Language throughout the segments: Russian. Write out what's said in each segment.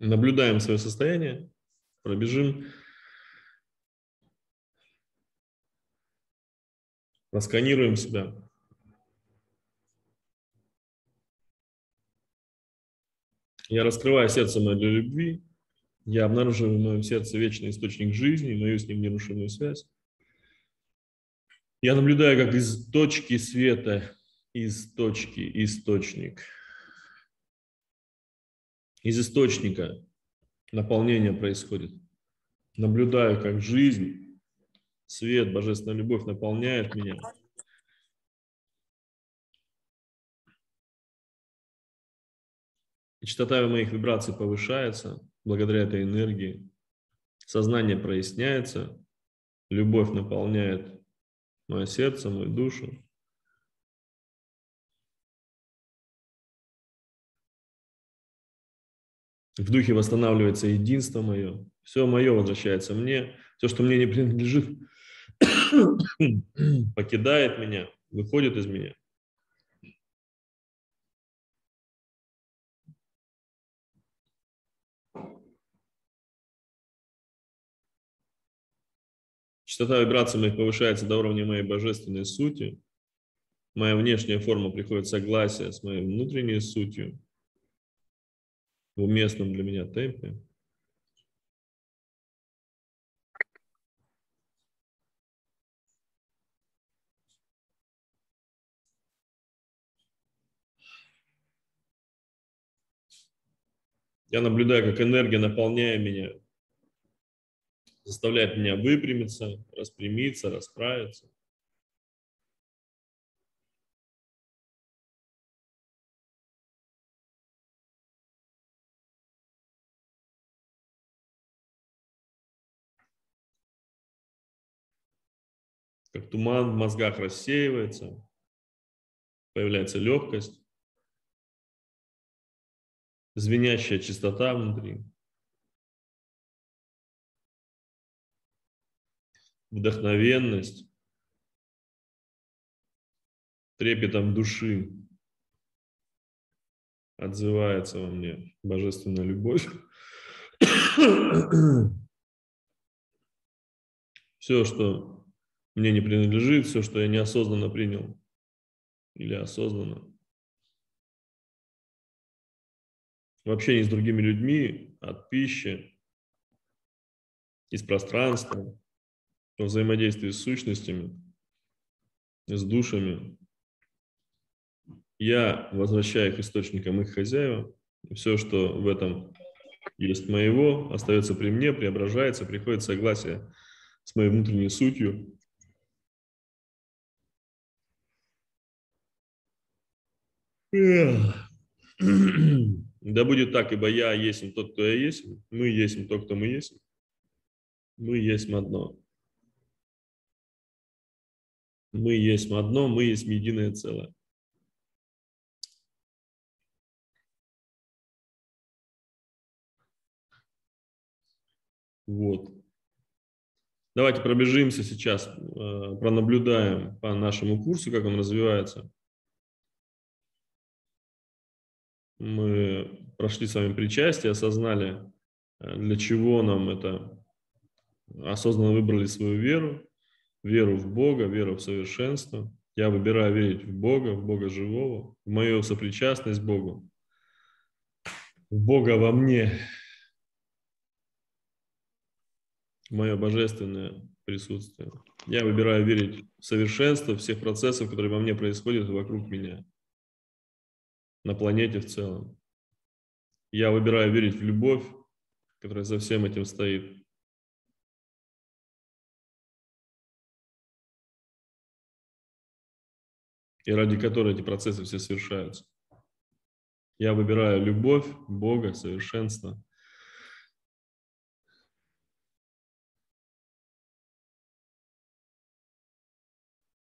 Наблюдаем свое состояние, пробежим, просканируем себя. Я раскрываю сердце мое для любви, я обнаруживаю в моем сердце вечный источник жизни, мою с ним нерушимую связь. Я наблюдаю, как из точки света, из точки источник, из источника наполнение происходит. Наблюдаю, как жизнь, свет, божественная любовь наполняет меня. Частота моих вибраций повышается благодаря этой энергии. Сознание проясняется, любовь наполняет мое сердце, мою душу. В духе восстанавливается единство мое. Все мое возвращается мне. Все, что мне не принадлежит, покидает меня, выходит из меня. Частота вибраций моих повышается до уровня моей божественной сути. Моя внешняя форма приходит в согласие с моей внутренней сутью в уместном для меня темпе. Я наблюдаю, как энергия, наполняя меня, заставляет меня выпрямиться, распрямиться, расправиться. Как туман в мозгах рассеивается, появляется легкость, звенящая чистота внутри. вдохновенность, трепетом души отзывается во мне божественная любовь. Все, что мне не принадлежит, все, что я неосознанно принял или осознанно. В общении с другими людьми, от пищи, из пространства, во взаимодействии с сущностями, с душами, я возвращаю их источникам их хозяева. Все, что в этом есть моего, остается при мне, преображается, приходит согласие с моей внутренней сутью. Да будет так, ибо я есть тот, кто я есть, мы есть тот, кто мы есть, мы есть одно. Мы есть одно, мы есть единое целое. Вот. Давайте пробежимся сейчас, э, пронаблюдаем по нашему курсу, как он развивается. Мы прошли с вами причастие, осознали, э, для чего нам это, осознанно выбрали свою веру, веру в Бога, веру в совершенство. Я выбираю верить в Бога, в Бога живого, в мою сопричастность Богу, в Бога во мне, в мое божественное присутствие. Я выбираю верить в совершенство всех процессов, которые во мне происходят вокруг меня, на планете в целом. Я выбираю верить в любовь, которая за всем этим стоит. и ради которой эти процессы все совершаются. Я выбираю любовь, Бога, совершенство.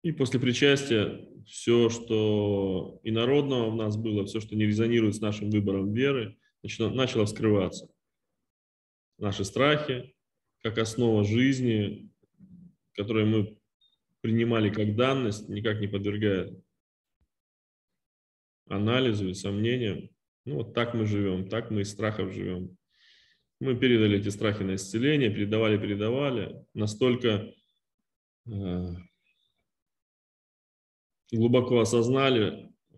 И после причастия все, что инородного в нас было, все, что не резонирует с нашим выбором веры, начало, вскрываться. Наши страхи, как основа жизни, которые мы принимали как данность, никак не подвергая анализу и сомнениям. Ну, вот так мы живем, так мы из страхов живем. Мы передали эти страхи на исцеление, передавали, передавали. Настолько э, глубоко осознали э,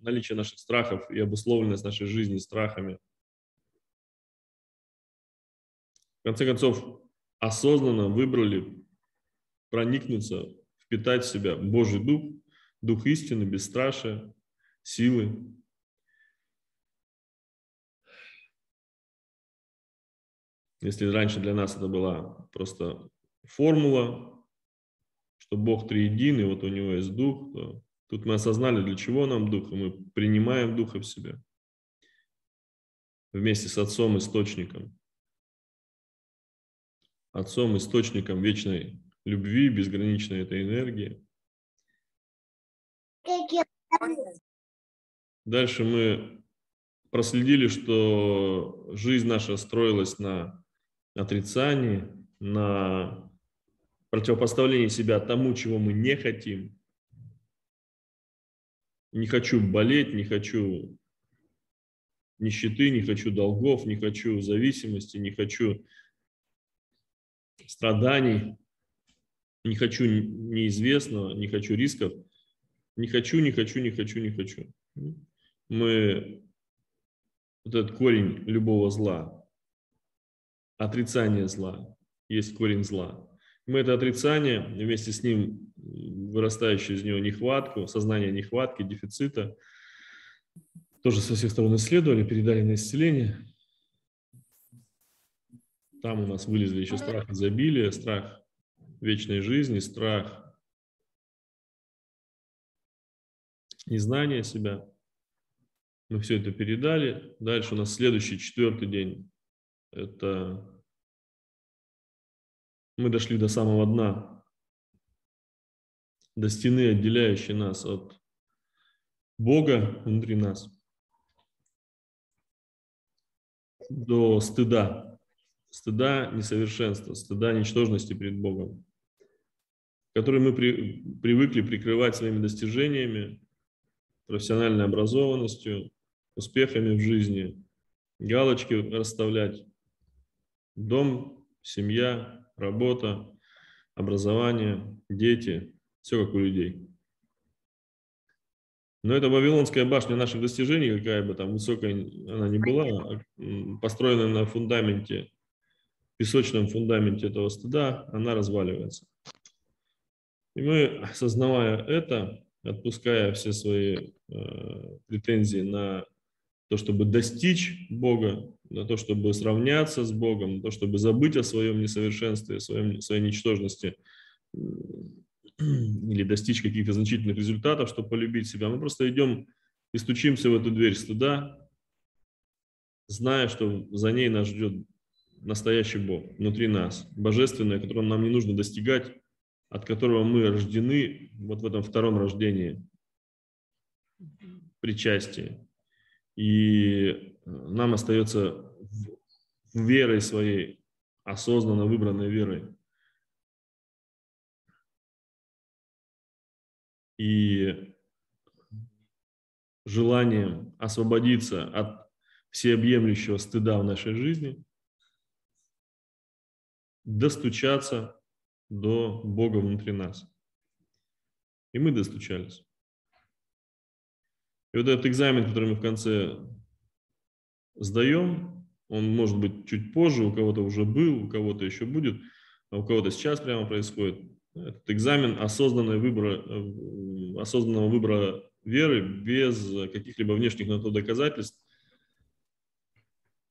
наличие наших страхов и обусловленность нашей жизни страхами. В конце концов, осознанно выбрали проникнуться, впитать в себя Божий Дух, Дух истины, бесстрашия, силы. Если раньше для нас это была просто формула, что Бог триедин, и вот у него есть Дух, то тут мы осознали, для чего нам Дух, и мы принимаем Духа в себя вместе с Отцом Источником. Отцом Источником вечной любви, безграничной этой энергии. Дальше мы проследили, что жизнь наша строилась на отрицании, на противопоставлении себя тому, чего мы не хотим. Не хочу болеть, не хочу нищеты, не хочу долгов, не хочу зависимости, не хочу страданий, не хочу неизвестного, не хочу рисков, не хочу, не хочу, не хочу, не хочу. Мы вот этот корень любого зла, отрицание зла, есть корень зла. Мы это отрицание, вместе с ним вырастающую из него нехватку, сознание нехватки, дефицита, тоже со всех сторон исследовали, передали на исцеление. Там у нас вылезли еще страх изобилия, страх вечной жизни, страх незнания себя. Мы все это передали. Дальше у нас следующий, четвертый день. Это мы дошли до самого дна, до стены, отделяющей нас от Бога внутри нас, до стыда, стыда несовершенства, стыда ничтожности перед Богом, который мы при, привыкли прикрывать своими достижениями, профессиональной образованностью, успехами в жизни, галочки расставлять, дом, семья, работа, образование, дети, все как у людей. Но это Вавилонская башня наших достижений, какая бы там высокая она ни была, построенная на фундаменте, песочном фундаменте этого стыда, она разваливается. И мы, осознавая это, отпуская все свои э, претензии на то, чтобы достичь Бога, на то, чтобы сравняться с Богом, на то, чтобы забыть о своем несовершенстве, о своем, своей ничтожности или достичь каких-то значительных результатов, чтобы полюбить себя. Мы просто идем и стучимся в эту дверь стыда, зная, что за ней нас ждет настоящий Бог внутри нас, божественное, которого нам не нужно достигать, от которого мы рождены вот в этом втором рождении, причастии. И э, нам остается верой своей, осознанно выбранной верой. И желанием освободиться от всеобъемлющего стыда в нашей жизни, достучаться до Бога внутри нас. И мы достучались. И вот этот экзамен, который мы в конце сдаем, он может быть чуть позже, у кого-то уже был, у кого-то еще будет, а у кого-то сейчас прямо происходит. Этот экзамен осознанного выбора, э, осознанного выбора веры без каких-либо внешних на то доказательств,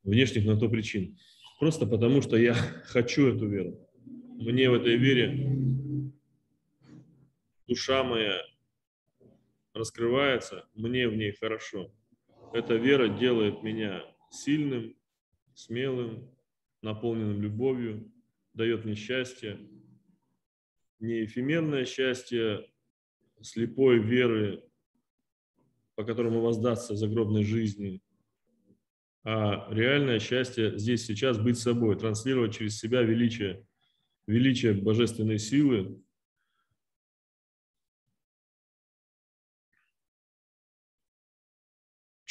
внешних на то причин. Просто потому, что я хочу эту веру. Мне в этой вере душа моя раскрывается, мне в ней хорошо. Эта вера делает меня сильным, смелым, наполненным любовью, дает мне счастье, не эфемерное счастье слепой веры, по которому воздастся загробной жизни, а реальное счастье здесь сейчас быть собой, транслировать через себя величие, величие божественной силы,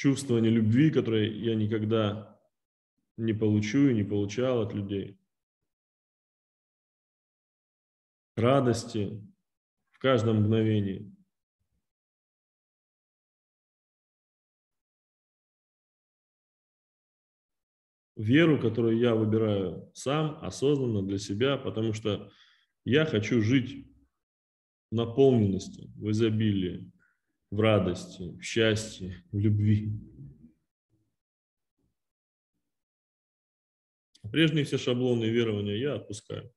чувствование любви, которое я никогда не получу и не получал от людей. Радости в каждом мгновении. Веру, которую я выбираю сам, осознанно для себя, потому что я хочу жить в наполненности, в изобилии, в радости, в счастье, в любви. Прежние все шаблоны верования я отпускаю.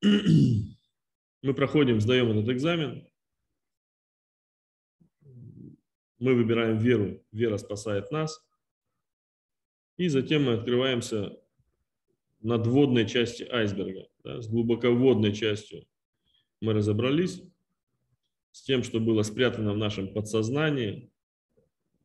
Мы проходим, сдаем этот экзамен. Мы выбираем веру. Вера спасает нас. И затем мы открываемся над водной части айсберга. Да, с глубоководной частью мы разобрались с тем, что было спрятано в нашем подсознании,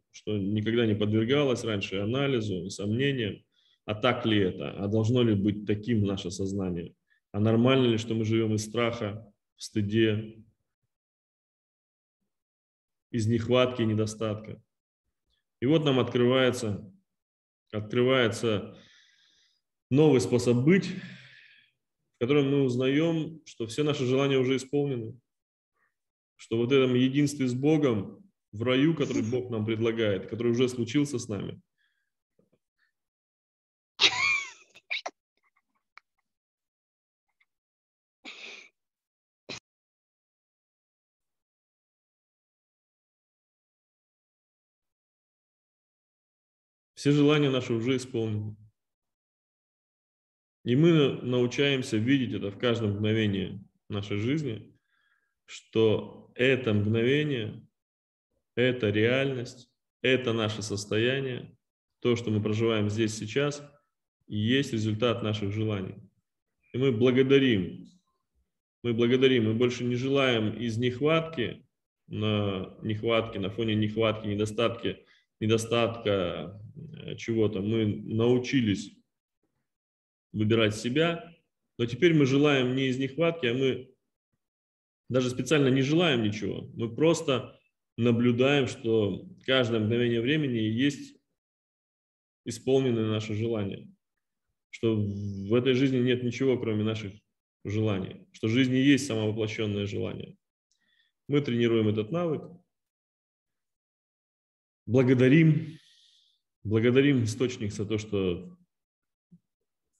что никогда не подвергалось раньше анализу и сомнениям, а так ли это, а должно ли быть таким наше сознание, а нормально ли, что мы живем из страха, в стыде, из нехватки и недостатка. И вот нам открывается, открывается новый способ быть, в котором мы узнаем, что все наши желания уже исполнены, что вот этом единстве с Богом в раю, который Бог нам предлагает, который уже случился с нами. Все желания наши уже исполнены. И мы научаемся видеть это в каждом мгновении нашей жизни, что это мгновение это реальность, это наше состояние, то, что мы проживаем здесь сейчас, есть результат наших желаний. И мы благодарим, мы благодарим, мы больше не желаем из нехватки на нехватки, на фоне нехватки, недостатки, недостатка э, чего-то. Мы научились выбирать себя, но теперь мы желаем не из нехватки, а мы даже специально не желаем ничего. Мы просто наблюдаем, что каждое мгновение времени есть исполненные наши желания, что в этой жизни нет ничего, кроме наших желаний, что в жизни есть самовоплощенное желание. Мы тренируем этот навык, благодарим, благодарим источник за то, что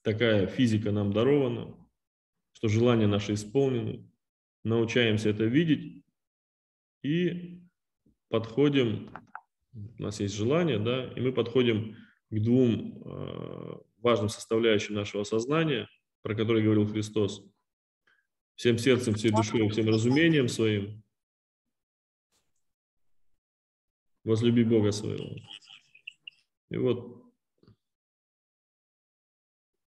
такая физика нам дарована, что желания наши исполнены, научаемся это видеть и подходим, у нас есть желание, да, и мы подходим к двум э, важным составляющим нашего сознания, про которые говорил Христос, всем сердцем, всей душой, всем разумением своим, возлюби Бога своего. И вот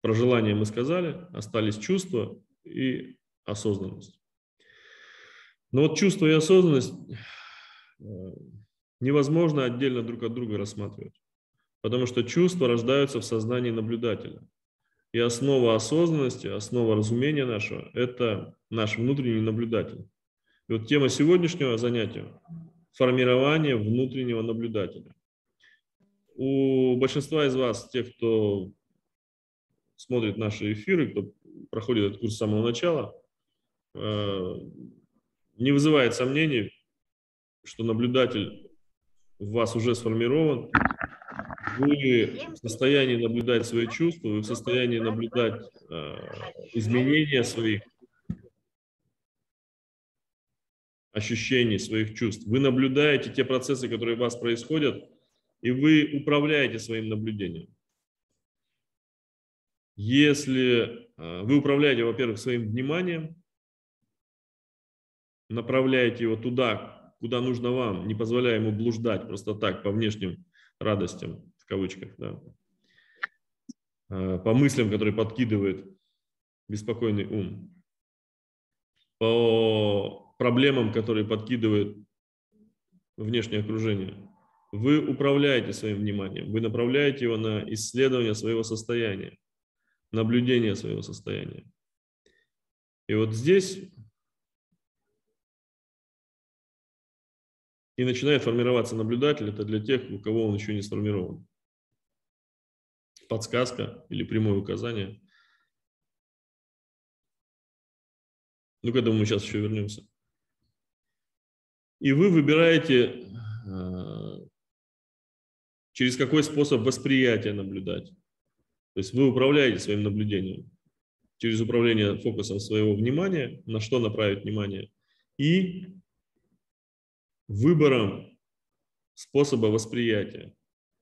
про желание мы сказали, остались чувства и осознанность. Но вот чувство и осознанность Э, невозможно отдельно друг от друга рассматривать, потому что чувства рождаются в сознании наблюдателя. И основа осознанности, основа разумения нашего – это наш внутренний наблюдатель. И вот тема сегодняшнего занятия – формирование внутреннего наблюдателя. У большинства из вас, тех, кто смотрит наши эфиры, кто проходит этот курс с самого начала, э, не вызывает сомнений что наблюдатель в вас уже сформирован, вы в состоянии наблюдать свои чувства, вы в состоянии наблюдать э, изменения своих ощущений, своих чувств. Вы наблюдаете те процессы, которые у вас происходят, и вы управляете своим наблюдением. Если э, вы управляете, во-первых, своим вниманием, направляете его туда, куда нужно вам, не позволяя ему блуждать просто так по внешним радостям, в кавычках, да, а, по мыслям, которые подкидывает беспокойный ум, по проблемам, которые подкидывает внешнее окружение. Вы управляете своим вниманием, вы направляете его на исследование своего состояния, наблюдение своего состояния. И вот здесь и начинает формироваться наблюдатель, это для тех, у кого он еще не сформирован. подсказка или прямое указание. Ну, к этому мы сейчас еще вернемся. И вы выбираете, э, через какой способ восприятия наблюдать. То есть вы управляете своим наблюдением через управление фокусом своего внимания, на что направить внимание, и выбором способа восприятия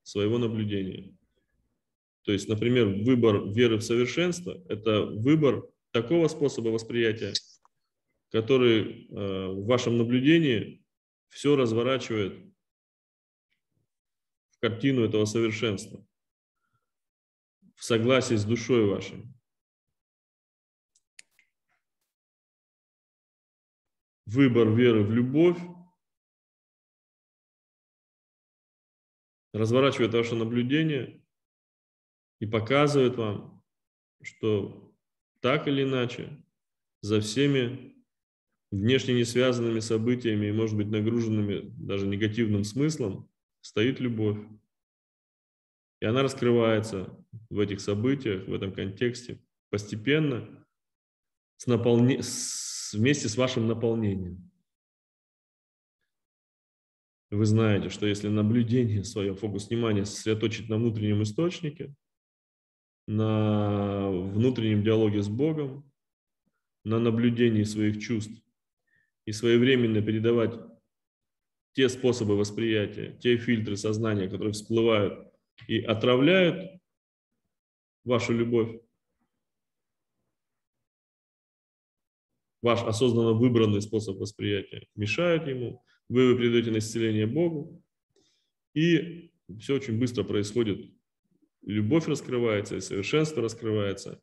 своего наблюдения. То есть, например, выбор веры в совершенство – это выбор такого способа восприятия, который э, в вашем наблюдении все разворачивает в картину этого совершенства, в согласии с душой вашей. Выбор веры в любовь разворачивает ваше наблюдение и показывает вам, что так или иначе за всеми внешне не связанными событиями и, может быть, нагруженными даже негативным смыслом стоит любовь. И она раскрывается в этих событиях, в этом контексте постепенно, с наполне... с... вместе с вашим наполнением. Вы знаете, что если наблюдение свое, фокус внимания сосредоточить на внутреннем источнике, на внутреннем диалоге с Богом, на наблюдении своих чувств и своевременно передавать те способы восприятия, те фильтры сознания, которые всплывают и отравляют вашу любовь, ваш осознанно выбранный способ восприятия мешают ему, вы его передаете на исцеление Богу, и все очень быстро происходит. Любовь раскрывается, совершенство раскрывается,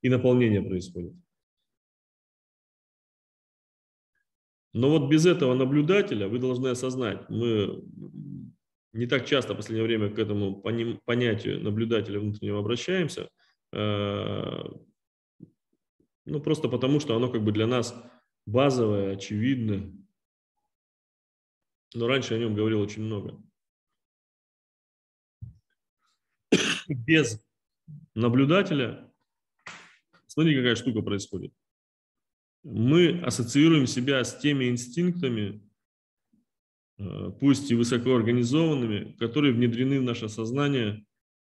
и наполнение происходит. Но вот без этого наблюдателя вы должны осознать, мы не так часто в последнее время к этому понятию наблюдателя внутреннего обращаемся, э, ну просто потому, что оно как бы для нас базовое, очевидное. Но раньше о нем говорил очень много. Без наблюдателя, смотри, какая штука происходит мы ассоциируем себя с теми инстинктами, э, пусть и высокоорганизованными, которые внедрены в наше сознание,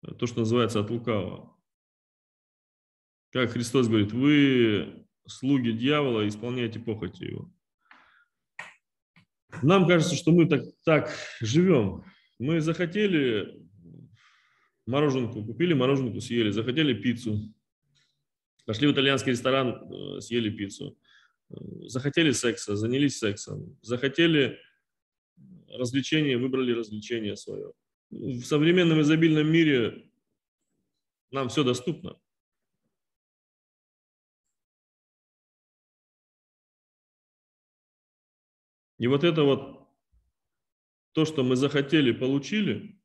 э, то, что называется от лукавого. Как Христос говорит, вы слуги дьявола, исполняете похоти его. Нам кажется, что мы так, так живем. Мы захотели мороженку, купили мороженку, съели, захотели пиццу, Пошли в итальянский ресторан, э, съели пиццу. Э, захотели секса, занялись сексом. Захотели развлечения, выбрали развлечение свое. В современном изобильном мире нам все доступно. И вот это вот то, что мы захотели, получили,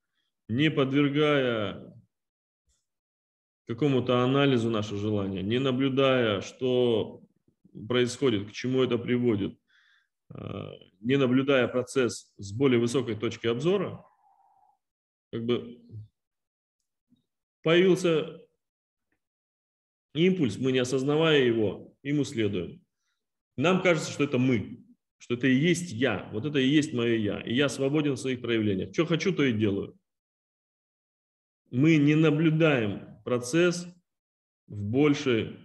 не подвергая какому-то анализу наше желание, не наблюдая, что происходит, к чему это приводит, а, не наблюдая процесс с более высокой точки обзора, как бы появился импульс, мы не осознавая его, ему следуем. Нам кажется, что это мы, что это и есть я, вот это и есть мое я, и я свободен в своих проявлениях. Что хочу, то и делаю. Мы не наблюдаем процесс в большей,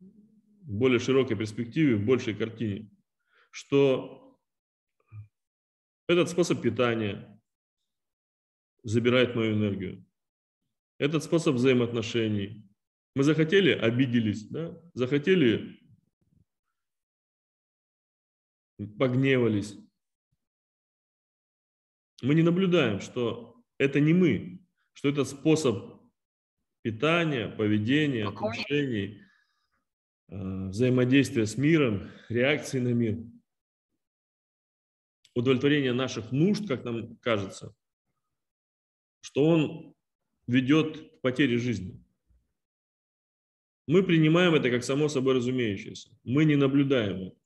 в более широкой перспективе, в большей картине, что этот способ питания забирает мою энергию. Этот способ взаимоотношений. Мы захотели, обиделись, да? захотели, погневались. Мы не наблюдаем, что это не мы, что это способ питания, поведения, отношений, э, взаимодействия с миром, реакции на мир, удовлетворение наших нужд, как нам кажется, что он ведет к потере жизни. Мы принимаем это как само собой разумеющееся. Мы не наблюдаем это.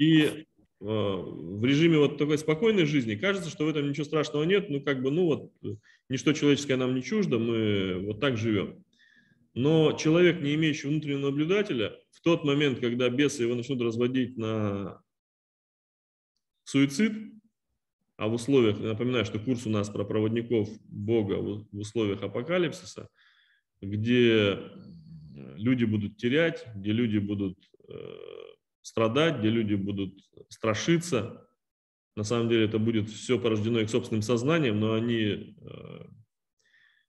И в режиме вот такой спокойной жизни кажется, что в этом ничего страшного нет, ну как бы, ну вот, ничто человеческое нам не чуждо, мы вот так живем. Но человек, не имеющий внутреннего наблюдателя, в тот момент, когда бесы его начнут разводить на суицид, а в условиях, напоминаю, что курс у нас про проводников Бога в условиях апокалипсиса, где люди будут терять, где люди будут э, страдать, где люди будут страшиться. На самом деле это будет все порождено их собственным сознанием, но они, э,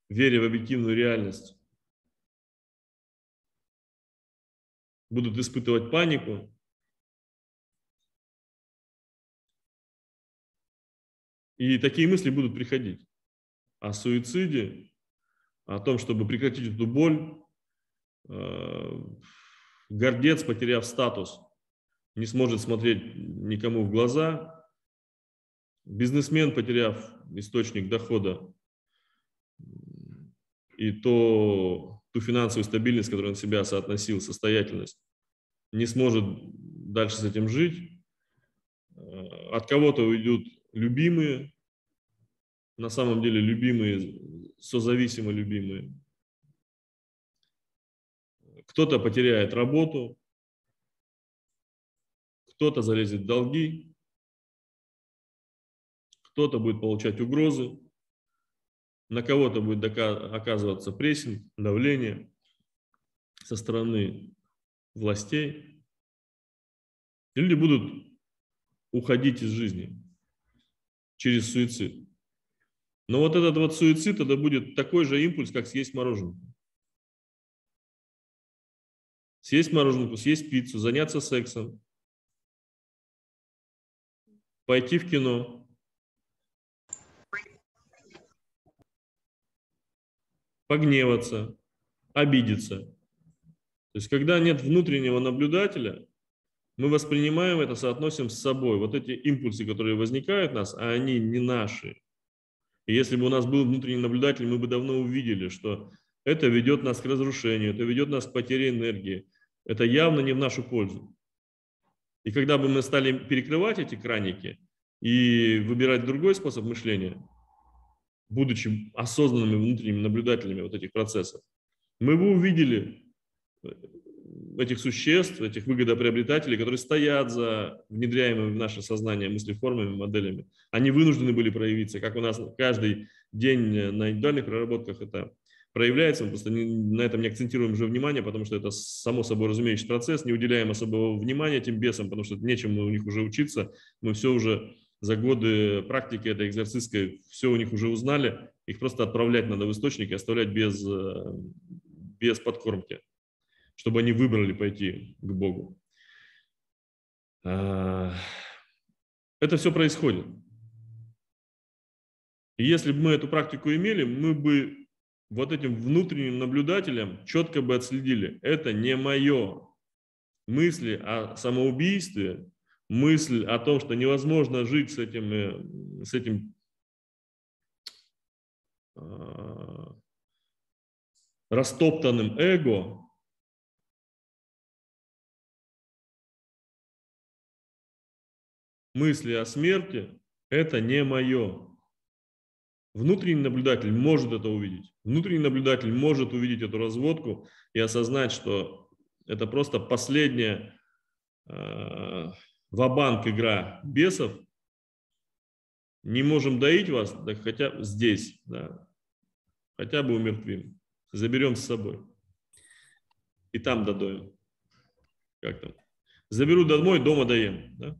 веря в объективную реальность, будут испытывать панику, И такие мысли будут приходить о суициде, о том, чтобы прекратить эту боль. Э, гордец, потеряв статус, не сможет смотреть никому в глаза. Бизнесмен, потеряв источник дохода и то, ту финансовую стабильность, которую он себя соотносил, состоятельность, не сможет дальше с этим жить. Э, от кого-то уйдут любимые, на самом деле любимые, созависимо любимые. Кто-то потеряет работу, кто-то залезет в долги, кто-то будет получать угрозы, на кого-то будет оказываться прессинг, давление со стороны властей. люди будут уходить из жизни через суицид. Но вот этот вот суицид, это будет такой же импульс, как съесть мороженое. Съесть мороженку, съесть пиццу, заняться сексом, пойти в кино, погневаться, обидеться. То есть, когда нет внутреннего наблюдателя, мы воспринимаем это, соотносим с собой. Вот эти импульсы, которые возникают у нас, а они не наши. И если бы у нас был внутренний наблюдатель, мы бы давно увидели, что это ведет нас к разрушению, это ведет нас к потере энергии. Это явно не в нашу пользу. И когда бы мы стали перекрывать эти краники и выбирать другой способ мышления, будучи осознанными внутренними наблюдателями вот этих процессов, мы бы увидели этих существ, этих выгодоприобретателей, которые стоят за внедряемыми в наше сознание мыслеформами, моделями. Они вынуждены были проявиться, как у нас каждый день на индивидуальных проработках это проявляется, мы просто не, на этом не акцентируем уже внимание, потому что это само собой разумеющий процесс, не уделяем особого внимания этим бесам, потому что нечем у них уже учиться, мы все уже за годы практики этой экзорцистской все у них уже узнали, их просто отправлять надо в источник и оставлять без, э, без подкормки чтобы они выбрали пойти к Богу. А, это все происходит. И если бы мы эту практику имели, мы бы вот этим внутренним наблюдателям четко бы отследили, это не мое. Мысли о самоубийстве, мысль о том, что невозможно жить с этим, э, с этим а, растоптанным эго, мысли о смерти – это не мое. Внутренний наблюдатель может это увидеть. Внутренний наблюдатель может увидеть эту разводку и осознать, что это просто последняя э, вабанк игра бесов. Не можем доить вас, да хотя здесь, да, хотя бы умертвим. Заберем с собой. И там додоем. Как там? Заберу домой, дома доем. Да?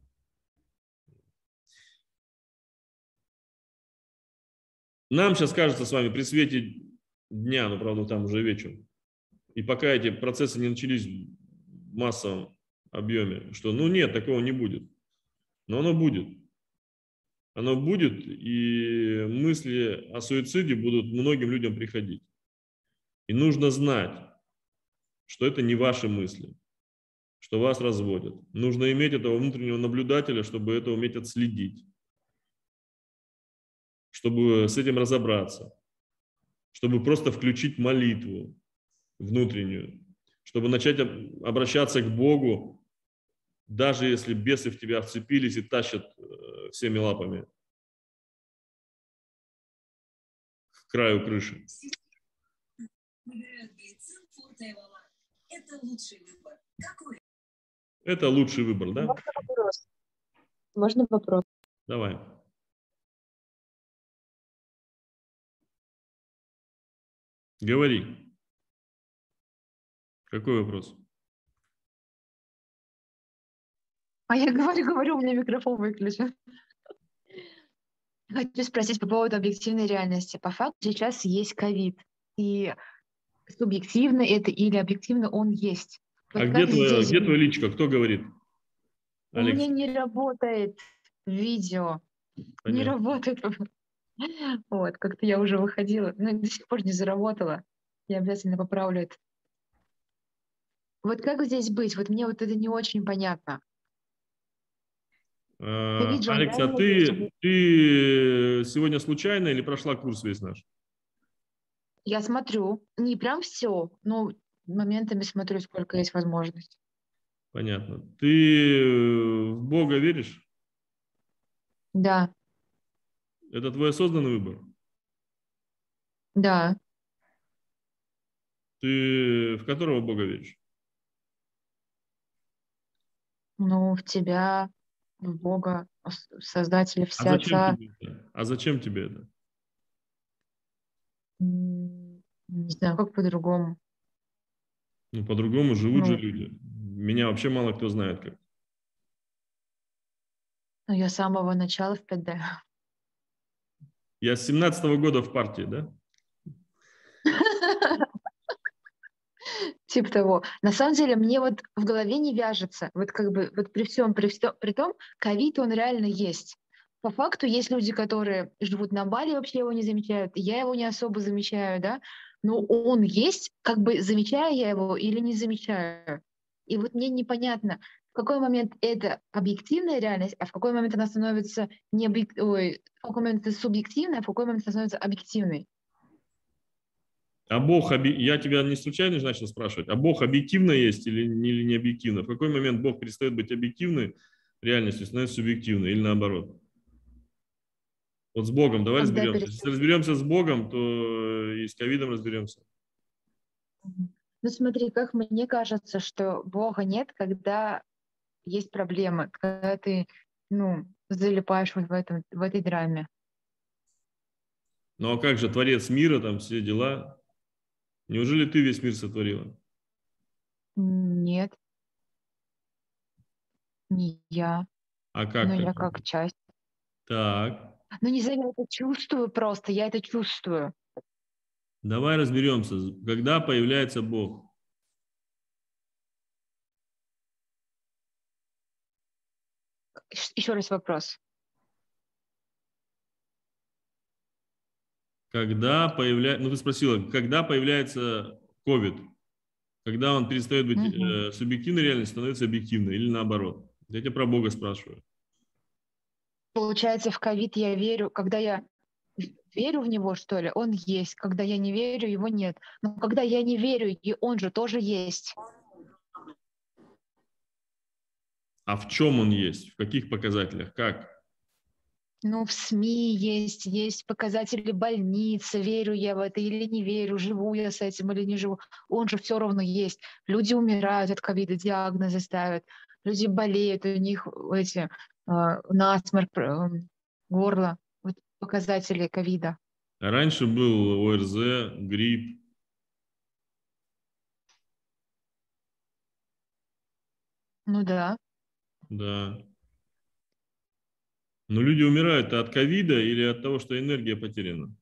Нам сейчас кажется с вами при свете дня, ну, правда, там уже вечер, и пока эти процессы не начались в массовом объеме, что, ну, нет, такого не будет. Но оно будет. Оно будет, и мысли о суициде будут многим людям приходить. И нужно знать, что это не ваши мысли, что вас разводят. Нужно иметь этого внутреннего наблюдателя, чтобы это уметь отследить чтобы с этим разобраться, чтобы просто включить молитву внутреннюю, чтобы начать обращаться к Богу даже если бесы в тебя вцепились и тащат э, всеми лапами к краю крыши. Это лучший выбор. Какой? Это лучший выбор, да? Можно вопрос? Можно вопрос? Давай. Говори. Какой вопрос? А я говорю, говорю, у меня микрофон выключен. Хочу спросить по поводу объективной реальности. По факту сейчас есть ковид. И субъективно это или объективно он есть. Вот а где, твоя, где твоя личка? Кто говорит? Алекс. У меня не работает видео. Понятно. Не работает. Вот, как-то я уже выходила, но до сих пор не заработала. Я обязательно поправлю это. Вот как здесь быть? Вот мне вот это не очень понятно. А, Алекс, а ты, ты сегодня случайно или прошла курс весь наш? Я смотрю. Не прям все, но моментами смотрю, сколько есть возможность. Понятно. Ты в Бога веришь? Да. Это твой осознанный выбор? Да. Ты в которого Бога веришь? Ну, в тебя, в Бога, в Создателя, в а зачем Отца. Тебе это? А зачем тебе это? Не знаю, как по-другому. Ну, по-другому живут ну, же люди. Меня вообще мало кто знает как. Ну, я с самого начала в ПД. Я с 17 -го года в партии, да? Типа того. На самом деле, мне вот в голове не вяжется. Вот как бы вот при всем, при, всем, при том, ковид, он реально есть. По факту есть люди, которые живут на Бали, вообще его не замечают. Я его не особо замечаю, да. Но он есть, как бы замечаю я его или не замечаю. И вот мне непонятно, какой момент это объективная реальность, а в какой момент она становится не объек... Ой, в какой момент это субъективная, а в какой момент она становится объективной. А Бог, я тебя не случайно начал спрашивать, а Бог объективно есть или или не объективно? В какой момент Бог перестает быть объективной реальностью, становится субъективной или наоборот? Вот с Богом давай Когда разберемся. Перестает... Если разберемся с Богом, то и с ковидом разберемся. Ну смотри, как мне кажется, что Бога нет, когда есть проблемы, когда ты, ну, залипаешь вот в, этом, в этой драме. Ну а как же Творец мира, там все дела? Неужели ты весь мир сотворила? Нет. Не я. А как? Но я как часть. Так. Ну не знаю, я это чувствую просто, я это чувствую. Давай разберемся, когда появляется Бог. Еще раз вопрос. Когда появляется, ну ты спросила, когда появляется COVID? Когда он перестает быть угу. э, субъективной реальностью, становится объективной или наоборот? Я тебя про Бога спрашиваю. Получается, в ковид я верю, когда я верю в него, что ли, он есть. Когда я не верю, его нет. Но когда я не верю, и он же тоже есть. А в чем он есть? В каких показателях? Как? Ну, в СМИ есть, есть показатели больницы, верю я в это или не верю, живу я с этим или не живу. Он же все равно есть. Люди умирают от ковида, диагнозы ставят, люди болеют, у них эти э, насморк, э, горло, вот показатели ковида. Раньше был ОРЗ, грипп. Ну да. Да. Но люди умирают от ковида или от того, что энергия потеряна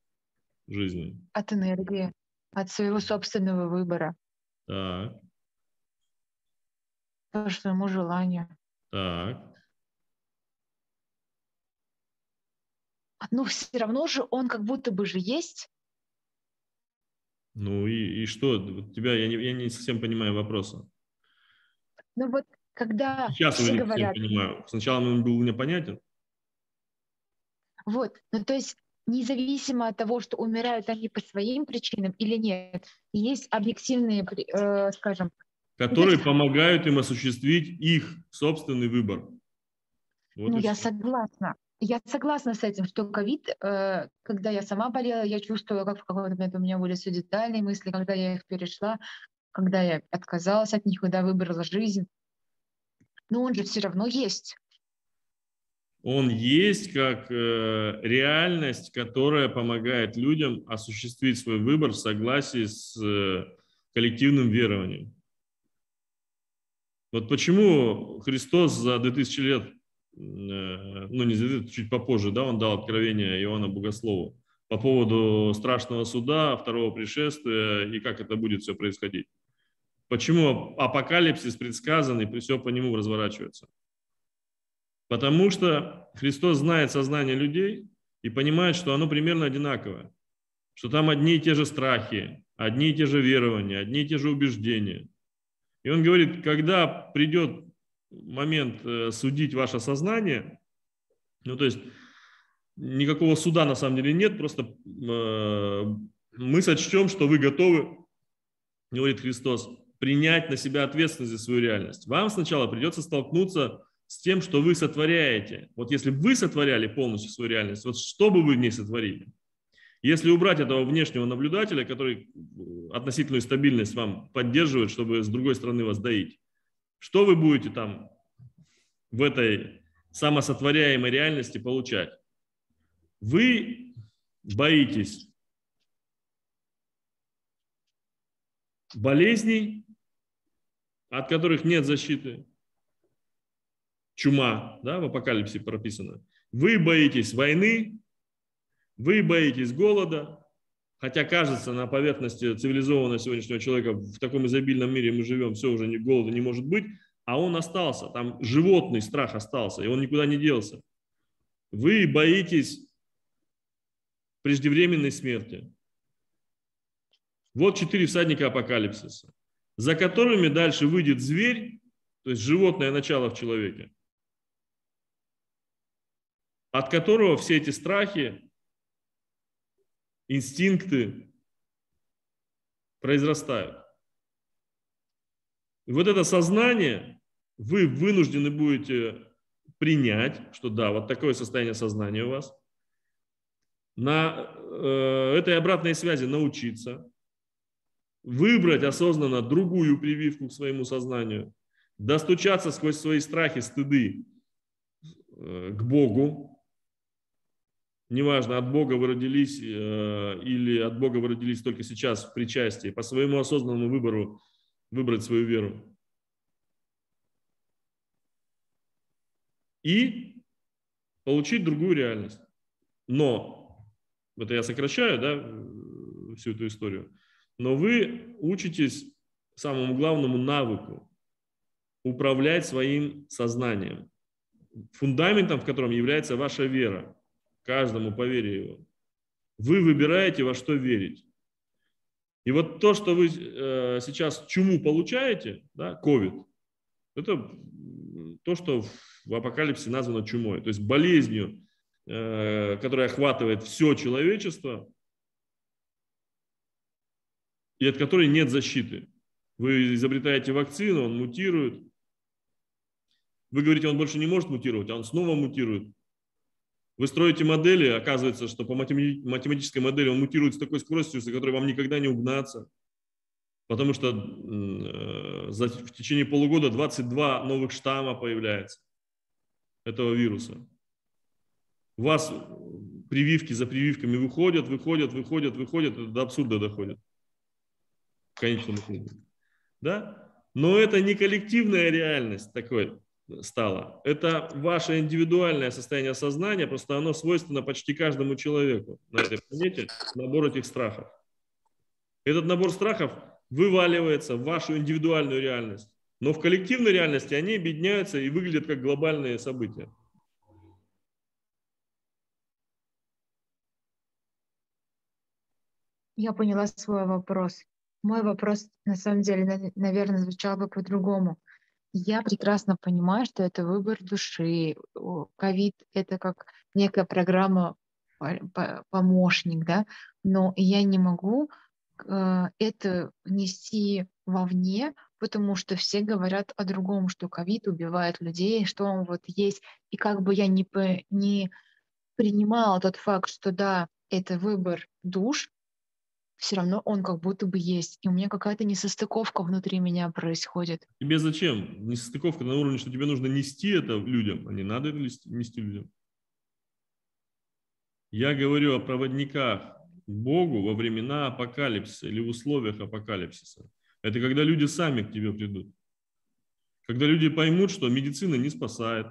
в жизни? От энергии, от своего собственного выбора. Так. По своему желанию. Так. Ну, все равно же он как будто бы же есть. Ну и, и что? тебя я не, я не совсем понимаю вопроса. Ну вот когда Сейчас все говорят... понимаю. Сначала он был непонятен. Вот, ну то есть независимо от того, что умирают они по своим причинам или нет, есть объективные, э, скажем, которые помогают им осуществить их собственный выбор. Вот ну, я все. согласна. Я согласна с этим, что ковид, э, когда я сама болела, я чувствовала, как в какой-то момент у меня были суицидальные мысли, когда я их перешла, когда я отказалась от них, когда выбрала жизнь. Но он же все равно есть. Он есть как э, реальность, которая помогает людям осуществить свой выбор в согласии с э, коллективным верованием. Вот почему Христос за 2000 лет, э, ну не за 2000, чуть попозже, да, он дал откровение Иоанна Богослову по поводу страшного суда, второго пришествия и как это будет все происходить. Почему апокалипсис предсказанный, при все по нему разворачивается? Потому что Христос знает сознание людей и понимает, что оно примерно одинаковое, что там одни и те же страхи, одни и те же верования, одни и те же убеждения – и он говорит, когда придет момент э, судить ваше сознание, ну то есть никакого суда на самом деле нет, просто э, мы сочтем, что вы готовы, говорит Христос, принять на себя ответственность за свою реальность. Вам сначала придется столкнуться с тем, что вы сотворяете. Вот если вы сотворяли полностью свою реальность, вот что бы вы в ней сотворили? Если убрать этого внешнего наблюдателя, который э, относительную стабильность вам поддерживает, чтобы с другой стороны вас доить, что вы будете там в этой самосотворяемой реальности получать? Вы боитесь болезней, от которых нет защиты, чума, да, в апокалипсисе прописано. Вы боитесь войны, вы боитесь голода, хотя кажется на поверхности цивилизованного сегодняшнего человека в таком изобильном мире мы живем, все уже не, голода не может быть, а он остался, там животный страх остался, и он никуда не делся. Вы боитесь преждевременной смерти. Вот четыре всадника апокалипсиса, за которыми дальше выйдет зверь, то есть животное начало в человеке, от которого все эти страхи инстинкты произрастают. И вот это сознание вы вынуждены будете принять, что да, вот такое состояние сознания у вас, на э, этой обратной связи научиться, выбрать осознанно другую прививку к своему сознанию, достучаться сквозь свои страхи, стыды э, к Богу, неважно, от Бога вы родились э, или от Бога вы родились только сейчас в причастии, по своему осознанному выбору выбрать свою веру. И получить другую реальность. Но, это я сокращаю, да, всю эту историю, но вы учитесь самому главному навыку управлять своим сознанием, фундаментом в котором является ваша вера каждому по вере его. Вы выбираете, во что верить. И вот то, что вы э, сейчас чуму получаете, да, COVID, это то, что в апокалипсисе названо чумой, то есть болезнью, э, которая охватывает все человечество и от которой нет защиты. Вы изобретаете вакцину, он мутирует. Вы говорите, он больше не может мутировать, а он снова мутирует. Вы строите модели, оказывается, что по математической модели он мутирует с такой скоростью, за которой вам никогда не угнаться. Потому что э, в течение полугода 22 новых штамма появляется этого вируса. У вас прививки за прививками выходят, выходят, выходят, выходят, до абсурда доходит. Конечном итоге. Да? Но это не коллективная реальность такой стало. Это ваше индивидуальное состояние сознания, просто оно свойственно почти каждому человеку на этой планете, набор этих страхов. Этот набор страхов вываливается в вашу индивидуальную реальность. Но в коллективной реальности они объединяются и выглядят как глобальные события. Я поняла свой вопрос. Мой вопрос, на самом деле, наверное, звучал бы по-другому. Я прекрасно понимаю, что это выбор души. Ковид — это как некая программа помощник, да, но я не могу э, это нести вовне, потому что все говорят о другом, что ковид убивает людей, что он вот есть. И как бы я не, не принимала тот факт, что да, это выбор душ, все равно он как будто бы есть. И у меня какая-то несостыковка внутри меня происходит. Тебе зачем? Несостыковка на уровне, что тебе нужно нести это людям, а не надо это нести людям. Я говорю о проводниках Богу во времена апокалипсиса или в условиях апокалипсиса. Это когда люди сами к тебе придут. Когда люди поймут, что медицина не спасает,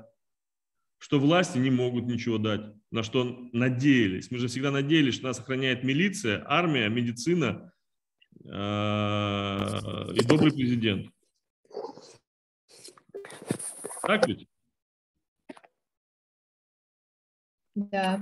что власти не могут ничего дать, на что надеялись. Мы же всегда надеялись, что нас охраняет милиция, армия, медицина э, и добрый президент. Так ведь? Да.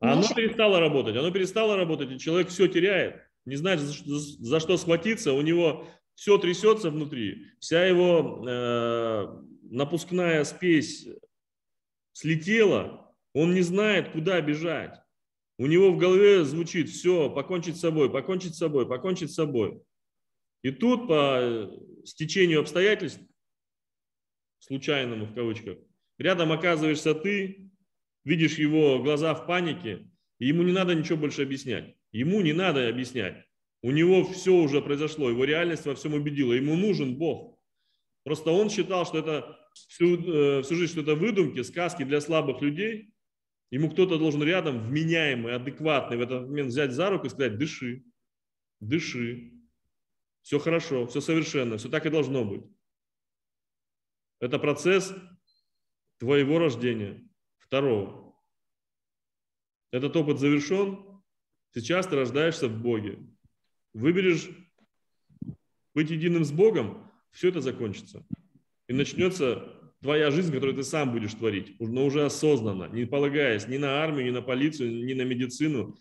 А оно перестало работать, оно перестало работать, и человек все теряет не знает, за, за что схватиться, у него все трясется внутри, вся его э, напускная спесь слетела, он не знает, куда бежать. У него в голове звучит все, покончить с собой, покончить с собой, покончить с собой. И тут по стечению обстоятельств, случайному в кавычках, рядом оказываешься ты, видишь его глаза в панике, и ему не надо ничего больше объяснять. Ему не надо объяснять. У него все уже произошло, его реальность во всем убедила. Ему нужен Бог. Просто он считал, что это всю, э, всю жизнь, что это выдумки, сказки для слабых людей. Ему кто-то должен рядом, вменяемый, адекватный, в этот момент взять за руку и сказать, дыши, дыши. Все хорошо, все совершенно, все так и должно быть. Это процесс твоего рождения, второго. Этот опыт завершен, Сейчас ты рождаешься в Боге. Выберешь быть единым с Богом, все это закончится. И начнется твоя жизнь, которую ты сам будешь творить, но уже осознанно, не полагаясь ни на армию, ни на полицию, ни на медицину,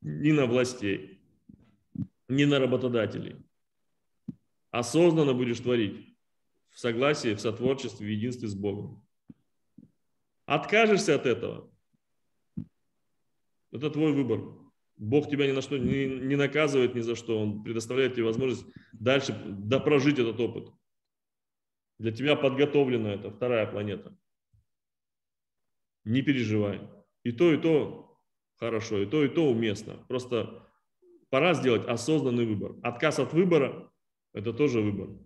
ни на властей, ни на работодателей. Осознанно будешь творить в согласии, в сотворчестве, в единстве с Богом. Откажешься от этого, это твой выбор. Бог тебя ни на что не, не наказывает ни за что, Он предоставляет тебе возможность дальше допрожить этот опыт. Для тебя подготовлена это вторая планета. Не переживай. И то, и то хорошо, и то, и то уместно. Просто пора сделать осознанный выбор. Отказ от выбора – это тоже выбор.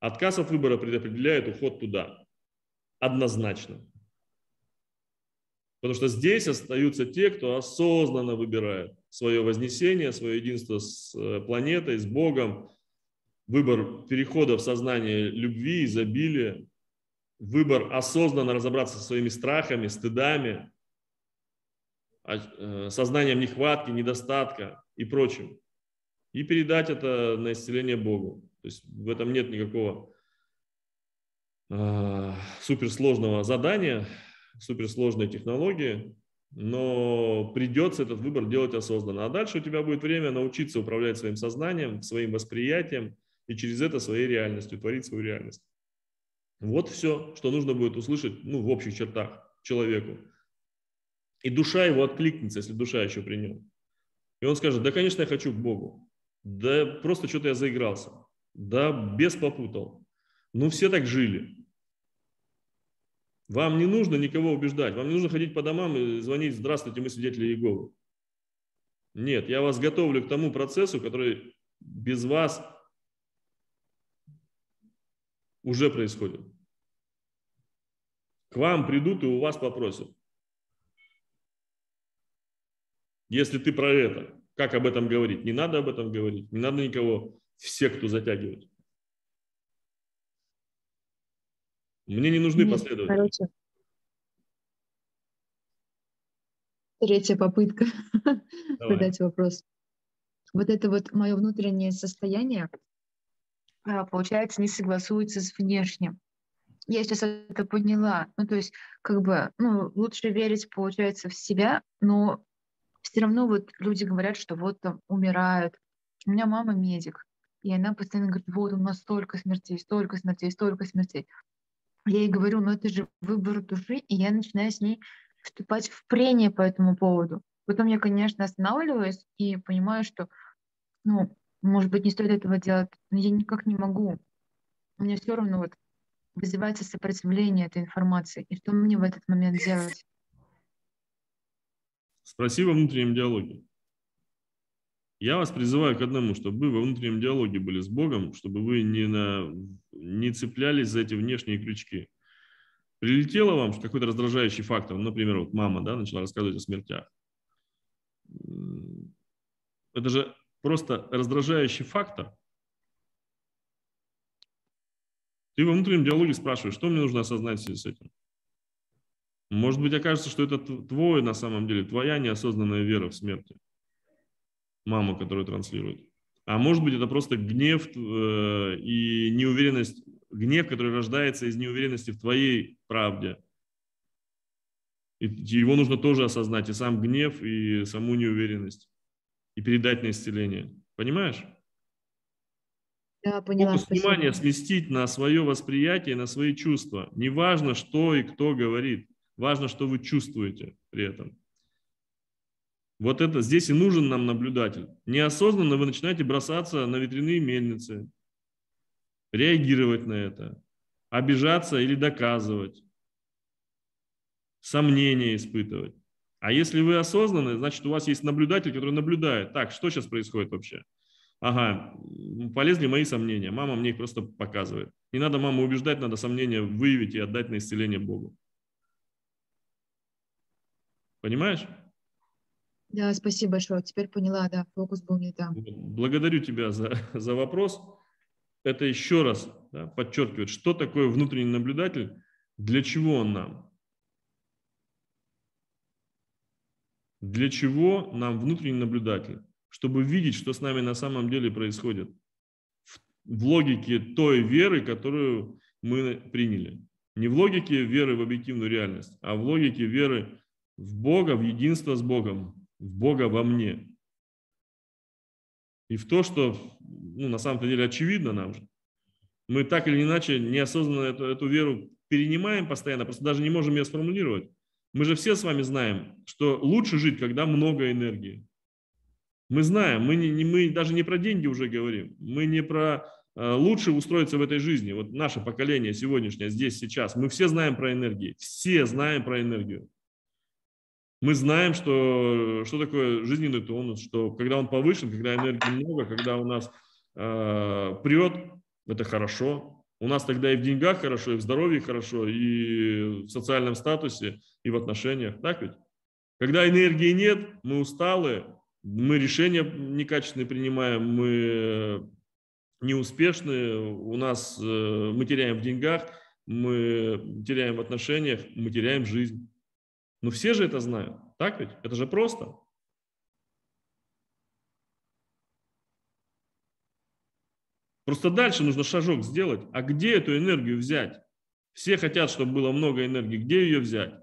Отказ от выбора предопределяет уход туда. Однозначно. Потому что здесь остаются те, кто осознанно выбирает свое вознесение, свое единство с э, планетой, с Богом, выбор перехода в сознание любви, изобилия, выбор осознанно разобраться со своими страхами, стыдами, э, сознанием нехватки, недостатка и прочим. И передать это на исцеление Богу. То есть в этом нет никакого э, суперсложного задания, суперсложные технологии, но придется этот выбор делать осознанно. А дальше у тебя будет время научиться управлять своим сознанием, своим восприятием и через это своей реальностью, творить свою реальность. Вот все, что нужно будет услышать ну, в общих чертах человеку. И душа его откликнется, если душа еще при нем. И он скажет, да, конечно, я хочу к Богу. Да просто что-то я заигрался. Да, без попутал. Ну, все так жили. Вам не нужно никого убеждать, вам не нужно ходить по домам и звонить «Здравствуйте, мы свидетели Иеговы». Нет, я вас готовлю к тому процессу, который без вас уже происходит. К вам придут и у вас попросят. Если ты про это, как об этом говорить? Не надо об этом говорить, не надо никого в секту затягивать. Мне не нужны последователи. Короче, третья попытка задать вопрос. Вот это вот мое внутреннее состояние, а, получается, не согласуется с внешним. Я сейчас это поняла. Ну, то есть, как бы, ну, лучше верить, получается, в себя, но все равно вот люди говорят, что вот там умирают. У меня мама медик, и она постоянно говорит, вот у нас столько смертей, столько смертей, столько смертей. Я ей говорю, ну это же выбор души, и я начинаю с ней вступать в прение по этому поводу. Потом я, конечно, останавливаюсь и понимаю, что, ну, может быть, не стоит этого делать, но я никак не могу. У меня все равно вот вызывается сопротивление этой информации. И что мне в этот момент делать? Спроси во внутреннем диалоге. Я вас призываю к одному, чтобы вы во внутреннем диалоге были с Богом, чтобы вы не, на, не цеплялись за эти внешние крючки. Прилетело вам какой-то раздражающий фактор, например, вот мама да, начала рассказывать о смертях. Это же просто раздражающий фактор. Ты во внутреннем диалоге спрашиваешь, что мне нужно осознать в связи с этим. Может быть, окажется, что это твой на самом деле, твоя неосознанная вера в смерти мама, которая транслирует. А может быть, это просто гнев э, и неуверенность, гнев, который рождается из неуверенности в твоей правде. И его нужно тоже осознать, и сам гнев, и саму неуверенность, и передать на исцеление. Понимаешь? Да, поняла. Фокус внимания сместить на свое восприятие, на свои чувства. Не важно, что и кто говорит, важно, что вы чувствуете при этом. Вот это здесь и нужен нам наблюдатель. Неосознанно вы начинаете бросаться на ветряные мельницы, реагировать на это, обижаться или доказывать, сомнения испытывать. А если вы осознанны, значит, у вас есть наблюдатель, который наблюдает. Так, что сейчас происходит вообще? Ага, полезли мои сомнения. Мама мне их просто показывает. Не надо маму убеждать, надо сомнения выявить и отдать на исцеление Богу. Понимаешь? Да, спасибо большое. Теперь поняла, да, фокус был не там. Благодарю тебя за, за вопрос. Это еще раз да, подчеркивает, что такое внутренний наблюдатель, для чего он нам. Для чего нам внутренний наблюдатель? Чтобы видеть, что с нами на самом деле происходит. В, в логике той веры, которую мы приняли. Не в логике веры в объективную реальность, а в логике веры в Бога, в единство с Богом, в Бога во мне. И в то, что ну, на самом деле очевидно нам же. Мы так или иначе неосознанно эту, эту веру перенимаем постоянно, просто даже не можем ее сформулировать. Мы же все с вами знаем, что лучше жить, когда много энергии. Мы знаем, мы, не, мы даже не про деньги уже говорим, мы не про э, лучше устроиться в этой жизни. Вот наше поколение сегодняшнее, здесь, сейчас, мы все знаем про энергию, все знаем про энергию. Мы знаем, что, что такое жизненный тонус, что когда он повышен, когда энергии много, когда у нас э, прет, это хорошо. У нас тогда и в деньгах хорошо, и в здоровье хорошо, и в социальном статусе, и в отношениях. Так ведь? Когда энергии нет, мы усталы, мы решения некачественные принимаем, мы неуспешны, у нас э, мы теряем в деньгах, мы теряем в отношениях, мы теряем жизнь. Но все же это знают, так ведь? Это же просто. Просто дальше нужно шажок сделать. А где эту энергию взять? Все хотят, чтобы было много энергии. Где ее взять?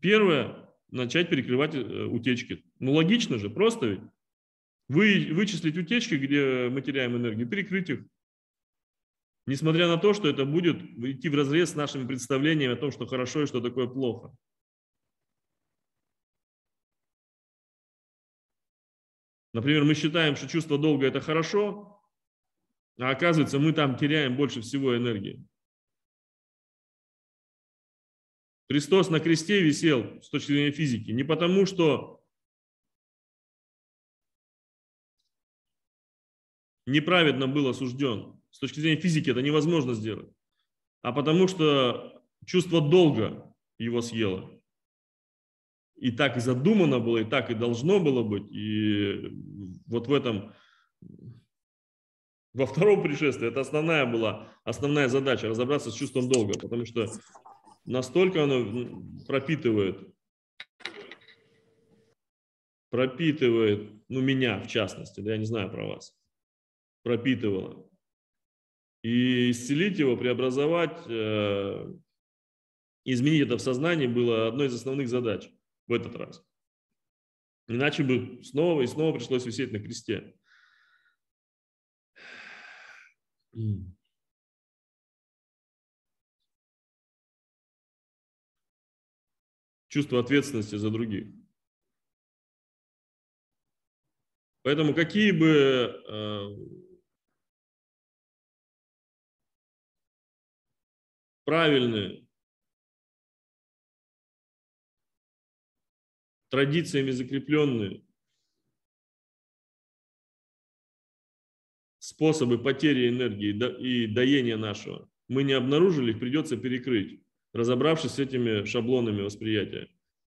Первое, начать перекрывать э, утечки. Ну логично же, просто ведь. Вы, вычислить утечки, где мы теряем энергию, перекрыть их. Несмотря на то, что это будет идти в разрез с нашими представлениями о том, что хорошо и что такое плохо. Например, мы считаем, что чувство долга – это хорошо, а оказывается, мы там теряем больше всего энергии. Христос на кресте висел с точки зрения физики не потому, что неправедно был осужден. С точки зрения физики это невозможно сделать. А потому что чувство долга его съело и так и задумано было, и так и должно было быть. И вот в этом, во втором пришествии, это основная была, основная задача, разобраться с чувством долга, потому что настолько оно пропитывает, пропитывает, ну меня в частности, да я не знаю про вас, пропитывало. И исцелить его, преобразовать, э, изменить это в сознании было одной из основных задач – в этот раз. Иначе бы снова и снова пришлось висеть на кресте. Чувство ответственности за других. Поэтому какие бы э, правильные традициями закрепленные способы потери энергии и доения нашего мы не обнаружили, их придется перекрыть, разобравшись с этими шаблонами восприятия,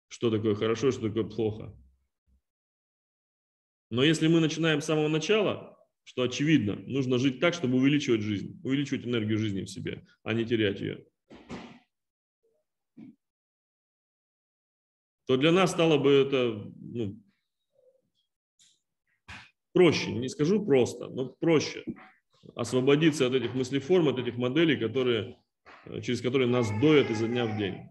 что такое хорошо что такое плохо. Но если мы начинаем с самого начала, что очевидно, нужно жить так, чтобы увеличивать жизнь, увеличивать энергию жизни в себе, а не терять ее, то для нас стало бы это ну, проще. Не скажу просто, но проще освободиться от этих мыслеформ, от этих моделей, которые, через которые нас доят изо дня в день.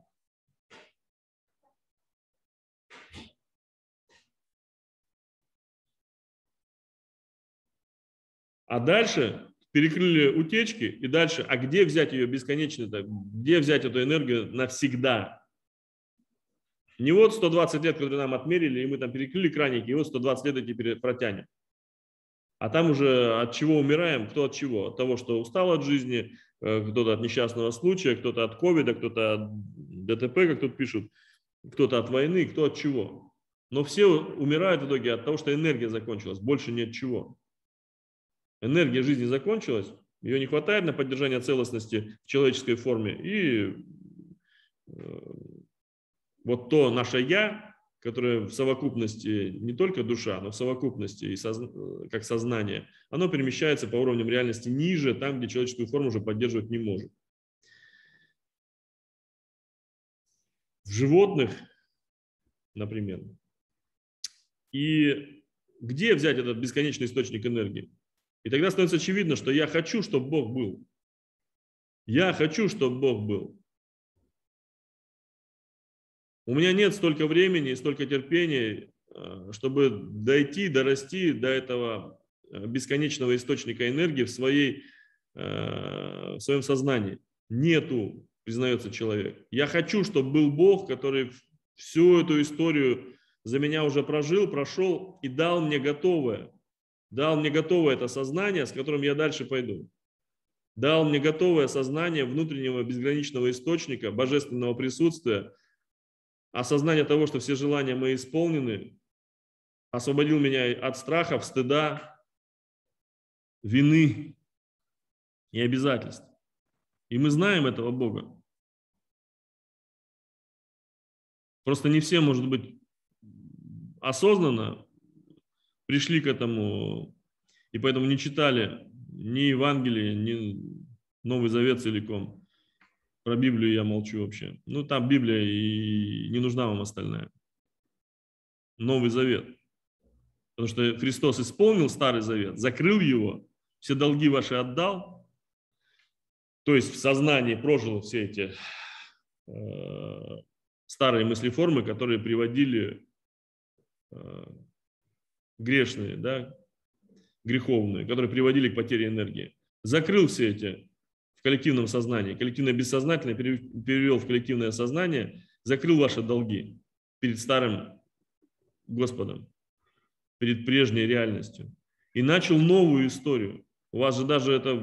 А дальше перекрыли утечки, и дальше, а где взять ее бесконечно, где взять эту энергию навсегда? Не вот 120 лет, которые нам отмерили, и мы там перекрыли краники, и вот 120 лет эти протянем. А там уже от чего умираем, кто от чего? От того, что устал от жизни, э, кто-то от несчастного случая, кто-то от ковида, кто-то от ДТП, как тут пишут, кто-то от войны, кто от чего. Но все умирают в итоге от того, что энергия закончилась, больше нет чего. Энергия жизни закончилась, ее не хватает на поддержание целостности в человеческой форме. И э, вот то наше «я», которое в совокупности не только душа, но в совокупности и созна, как сознание, оно перемещается по уровням реальности ниже, там, где человеческую форму уже поддерживать не может. В животных, например. И где взять этот бесконечный источник энергии? И тогда становится очевидно, что я хочу, чтобы Бог был. Я хочу, чтобы Бог был. У меня нет столько времени и столько терпения, э, чтобы дойти, дорасти до этого э, бесконечного источника энергии в, своей, э, в своем сознании. Нету, признается человек. Я хочу, чтобы был Бог, который всю эту историю за меня уже прожил, прошел и дал мне готовое. Дал мне готовое это сознание, с которым я дальше пойду. Дал мне готовое сознание внутреннего безграничного источника, божественного присутствия, осознание того, что все желания мои исполнены, освободил меня от страхов, стыда, вины и обязательств. И мы знаем этого Бога. Просто не все, может быть, осознанно пришли к этому, и поэтому не читали ни Евангелие, ни Новый Завет целиком. Про Библию я молчу вообще. Ну, там Библия и не нужна вам остальная. Новый Завет. Потому что Христос исполнил Старый Завет, закрыл его, все долги ваши отдал, то есть в сознании прожил все эти э, старые мыслеформы, которые приводили э, грешные, да, греховные, которые приводили к потере энергии. Закрыл все эти коллективном сознании, коллективное бессознательное перевел в коллективное сознание, закрыл ваши долги перед старым Господом, перед прежней реальностью и начал новую историю. У вас же даже это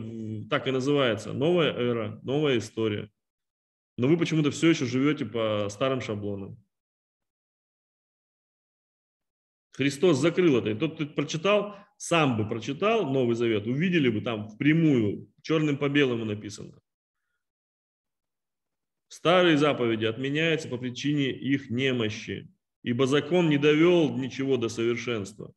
так и называется, новая эра, новая история. Но вы почему-то все еще живете по старым шаблонам. Христос закрыл это. И тот, кто прочитал, сам бы прочитал Новый Завет, увидели бы там впрямую, черным по белому написано. Старые заповеди отменяются по причине их немощи, ибо закон не довел ничего до совершенства.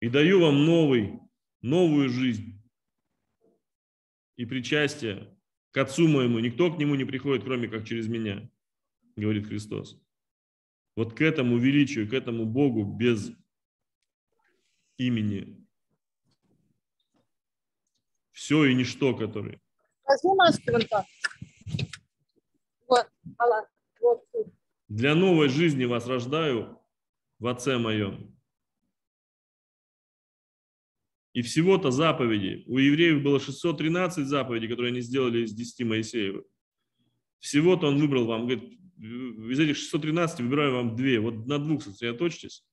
И даю вам новый, новую жизнь и причастие к Отцу моему. Никто к Нему не приходит, кроме как через меня, говорит Христос. Вот к этому величию, к этому Богу без имени. Все и ничто, который. Для новой жизни вас рождаю в Отце моем. И всего-то заповедей. У евреев было 613 заповедей, которые они сделали из 10 Моисеевых. Всего-то он выбрал вам, говорит, из этих 613 выбираю вам две. Вот на двух сосредоточьтесь.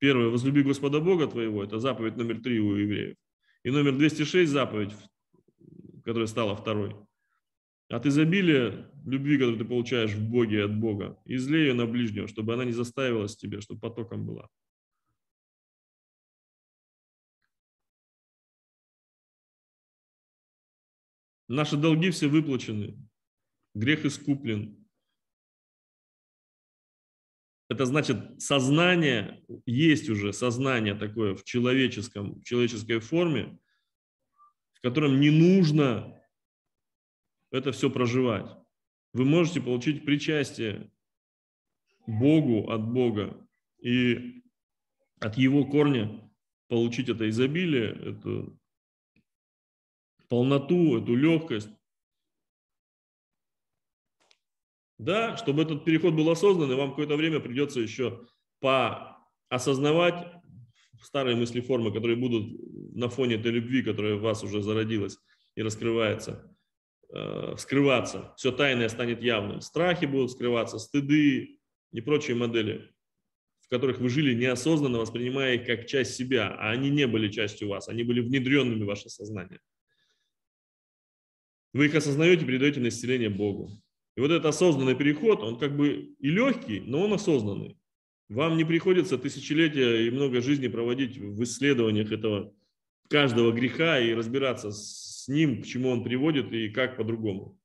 Первое, возлюби Господа Бога твоего, это заповедь номер три у евреев. И номер 206 заповедь, которая стала второй. От изобилия любви, которую ты получаешь в Боге от Бога, излей ее на ближнего, чтобы она не заставилась тебе, чтобы потоком была. Наши долги все выплачены, грех искуплен. Это значит, сознание, есть уже сознание такое в человеческом, в человеческой форме, в котором не нужно это все проживать. Вы можете получить причастие Богу от Бога и от Его корня получить это изобилие, эту полноту, эту легкость. Да, чтобы этот переход был осознанный, вам какое-то время придется еще поосознавать старые мысли формы, которые будут на фоне этой любви, которая в вас уже зародилась и раскрывается, э, вскрываться. Все тайное станет явным. Страхи будут скрываться, стыды и прочие модели, в которых вы жили неосознанно, воспринимая их как часть себя, а они не были частью вас, они были внедренными в ваше сознание. Вы их осознаете, передаете на исцеление Богу. И вот этот осознанный переход, он как бы и легкий, но он осознанный. Вам не приходится тысячелетия и много жизни проводить в исследованиях этого каждого греха и разбираться с ним, к чему он приводит и как по-другому.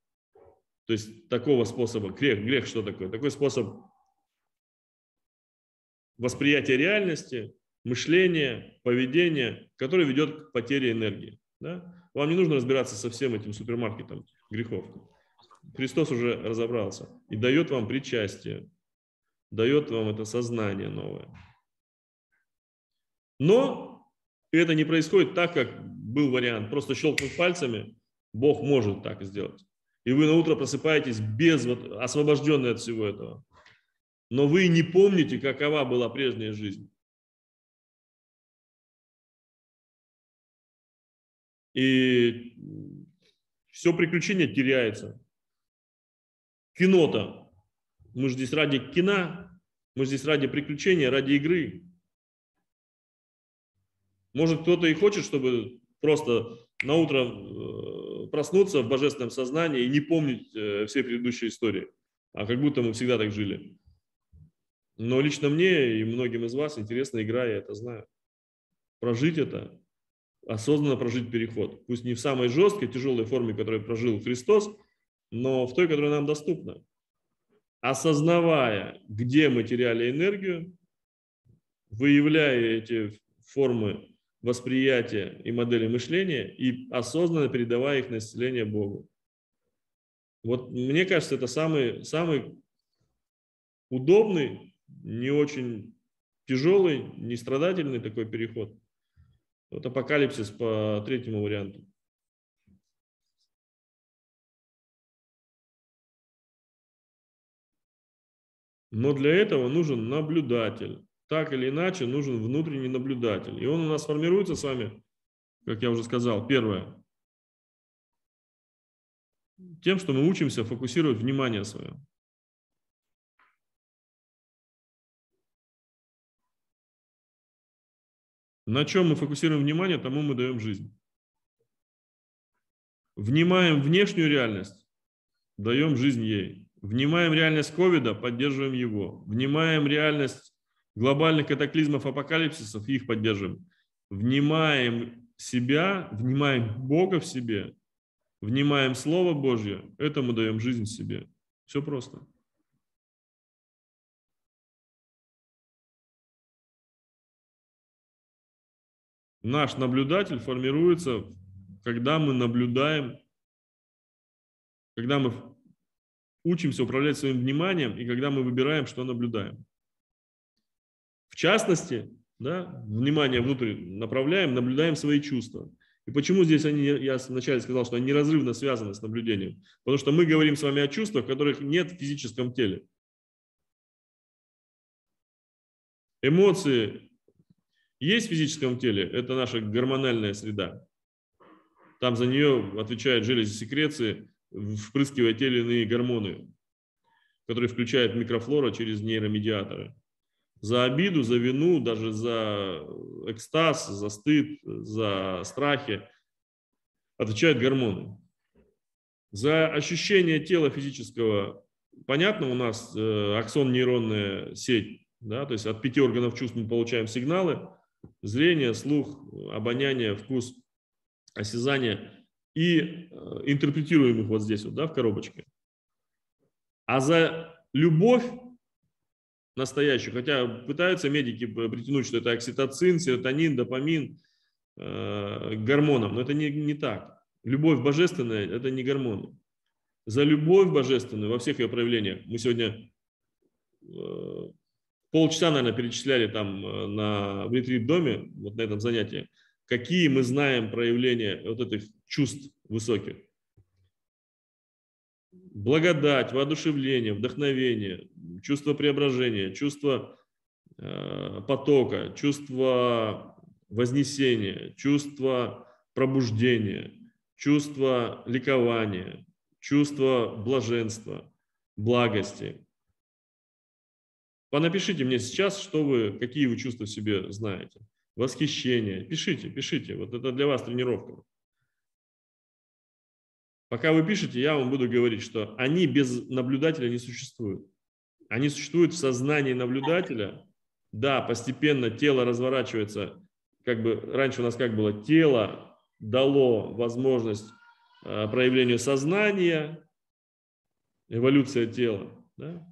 То есть такого способа, грех, грех что такое? Такой способ восприятия реальности, мышления, поведения, который ведет к потере энергии. Да? Вам не нужно разбираться со всем этим супермаркетом грехов. Христос уже разобрался и дает вам причастие, дает вам это сознание новое. Но это не происходит так, как был вариант. Просто щелкнуть пальцами, Бог может так сделать. И вы на утро просыпаетесь без, вот, освобожденные от всего этого. Но вы не помните, какова была прежняя жизнь. И все приключение теряется. Кино-то, мы же здесь ради кино, мы здесь ради приключения, ради игры. Может, кто-то и хочет, чтобы просто на утро э, проснуться в божественном сознании и не помнить э, все предыдущие истории, а как будто мы всегда так жили. Но лично мне и многим из вас интересна игра, я это знаю. Прожить это, осознанно прожить переход. Пусть не в самой жесткой, тяжелой форме, которую прожил Христос, но в той, которая нам доступна. Осознавая, где мы теряли энергию, выявляя эти формы восприятия и модели мышления и осознанно передавая их на исцеление Богу. Вот мне кажется, это самый, самый удобный, не очень тяжелый, не страдательный такой переход – вот апокалипсис по третьему варианту. Но для этого нужен наблюдатель. Так или иначе нужен внутренний наблюдатель. И он у нас формируется с вами, как я уже сказал, первое. Тем, что мы учимся фокусировать внимание свое. На чем мы фокусируем внимание, тому мы даем жизнь. Внимаем внешнюю реальность, даем жизнь ей. Внимаем реальность ковида, поддерживаем его. Внимаем реальность глобальных катаклизмов, апокалипсисов, их поддерживаем. Внимаем себя, внимаем Бога в себе, внимаем Слово Божье, этому даем жизнь себе. Все просто. Наш наблюдатель формируется, когда мы наблюдаем, когда мы учимся управлять своим вниманием и когда мы выбираем, что наблюдаем. В частности, да, внимание внутрь направляем, наблюдаем свои чувства. И почему здесь они, я вначале сказал, что они неразрывно связаны с наблюдением? Потому что мы говорим с вами о чувствах, которых нет в физическом теле. Эмоции есть в физическом теле, это наша гормональная среда. Там за нее отвечают железы секреции, впрыскивая те или иные гормоны, которые включают микрофлора через нейромедиаторы. За обиду, за вину, даже за экстаз, за стыд, за страхи отвечают гормоны. За ощущение тела физического, понятно, у нас э, аксон-нейронная сеть, да, то есть от пяти органов чувств мы получаем сигналы, зрение, слух, обоняние, вкус, осязание и э, интерпретируем их вот здесь вот, да, в коробочке. А за любовь настоящую, хотя пытаются медики притянуть, что это окситоцин, серотонин, допамин, э, гормоном, но это не, не так. Любовь божественная – это не гормоны. За любовь божественную во всех ее проявлениях мы сегодня э, полчаса, наверное, перечисляли там э, на, в ретрит-доме, вот на этом занятии, какие мы знаем проявления вот этих чувств высоких. Благодать, воодушевление, вдохновение, чувство преображения, чувство э, потока, чувство вознесения, чувство пробуждения, чувство ликования, чувство блаженства, благости, Понапишите мне сейчас, что вы, какие вы чувства в себе знаете. Восхищение. Пишите, пишите. Вот это для вас тренировка. Пока вы пишете, я вам буду говорить, что они без наблюдателя не существуют. Они существуют в сознании наблюдателя. Да, постепенно тело разворачивается. Как бы раньше у нас как было? Тело дало возможность э, проявлению сознания, эволюция тела. Да?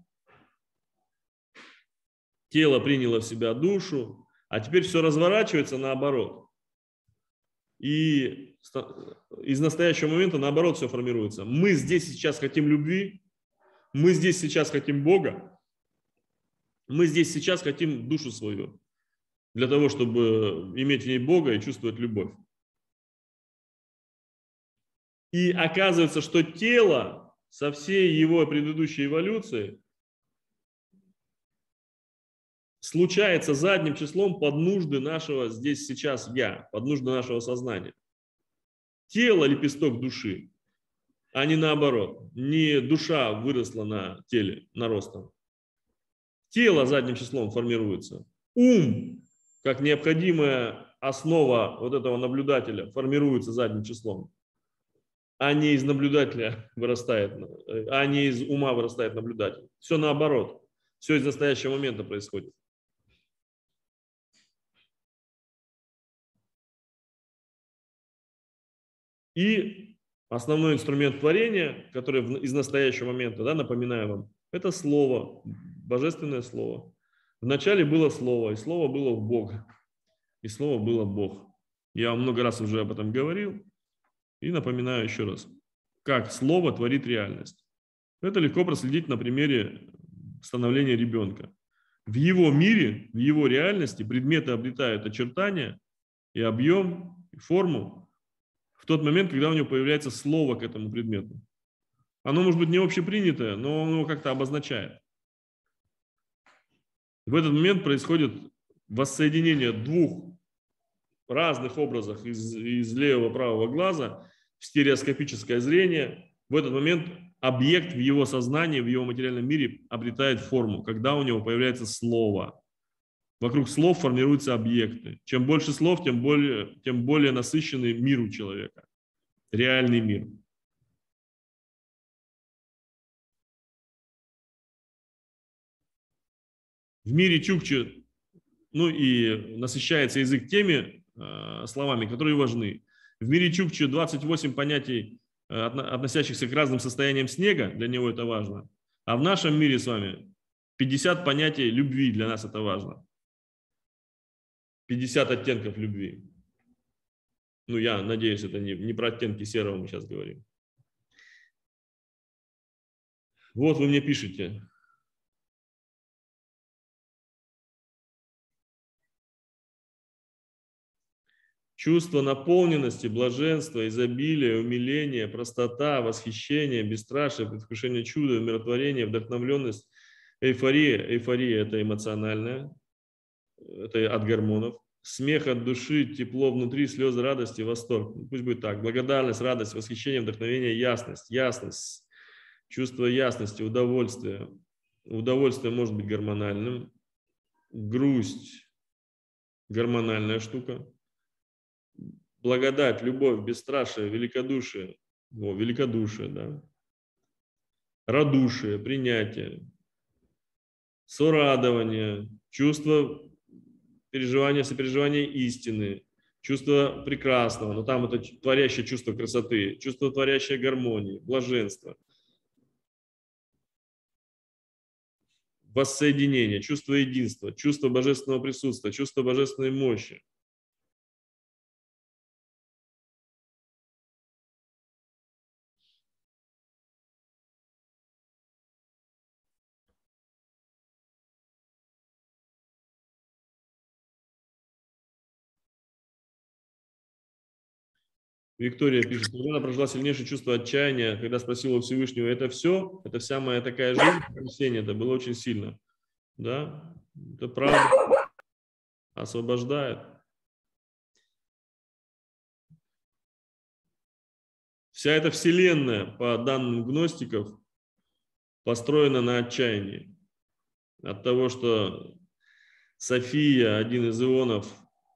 Тело приняло в себя душу, а теперь все разворачивается наоборот. И из настоящего момента наоборот все формируется. Мы здесь сейчас хотим любви, мы здесь сейчас хотим Бога, мы здесь сейчас хотим душу свою для того, чтобы иметь в ней Бога и чувствовать любовь. И оказывается, что тело со всей его предыдущей эволюцией случается задним числом под нужды нашего здесь сейчас я, под нужды нашего сознания. Тело – лепесток души, а не наоборот. Не душа выросла на теле, на ростом. Тело задним числом формируется. Ум, как необходимая основа вот этого наблюдателя, формируется задним числом. А не из наблюдателя вырастает, а не из ума вырастает наблюдатель. Все наоборот. Все из настоящего момента происходит. И основной инструмент творения, который из настоящего момента, да, напоминаю вам, это слово, божественное слово. Вначале было слово, и слово было в Бога, и слово было Бог. Я вам много раз уже об этом говорил, и напоминаю еще раз, как слово творит реальность. Это легко проследить на примере становления ребенка. В его мире, в его реальности предметы обретают очертания и объем, и форму, в тот момент, когда у него появляется слово к этому предмету. Оно может быть не общепринятое, но он его как-то обозначает. В этот момент происходит воссоединение двух разных образов из, из левого правого глаза в стереоскопическое зрение. В этот момент объект в его сознании, в его материальном мире обретает форму, когда у него появляется слово. Вокруг слов формируются объекты. Чем больше слов, тем более, тем более насыщенный мир у человека. Реальный мир. В мире чукчи, ну и насыщается язык теми э, словами, которые важны. В мире чукчи 28 понятий, э, относящихся к разным состояниям снега, для него это важно. А в нашем мире с вами 50 понятий любви, для нас это важно. 50 оттенков любви. Ну, я надеюсь, это не, не про оттенки серого мы сейчас говорим. Вот вы мне пишете. Чувство наполненности, блаженства, изобилия, умиления, простота, восхищение, бесстрашие, предвкушение чуда, умиротворение, вдохновленность, эйфория. Эйфория – это эмоциональная, это от гормонов. смех от души, тепло внутри, слезы радости, восторг. Ну, пусть будет так. Благодарность, радость, восхищение, вдохновение, ясность. Ясность, чувство ясности, удовольствие. Удовольствие может быть гормональным. Грусть – гормональная штука. Благодать, любовь, бесстрашие, великодушие. О, великодушие, да. Радушие, принятие, сорадование, чувство переживание, сопереживание истины, чувство прекрасного, но там это творящее чувство красоты, чувство творящее гармонии, блаженства, воссоединение, чувство единства, чувство божественного присутствия, чувство божественной мощи. Виктория пишет, что она прожила сильнейшее чувство отчаяния, когда спросила Всевышнего, это все, это вся моя такая жизнь, это было очень сильно. Да, это правда освобождает. Вся эта вселенная, по данным гностиков, построена на отчаянии. От того, что София, один из ионов,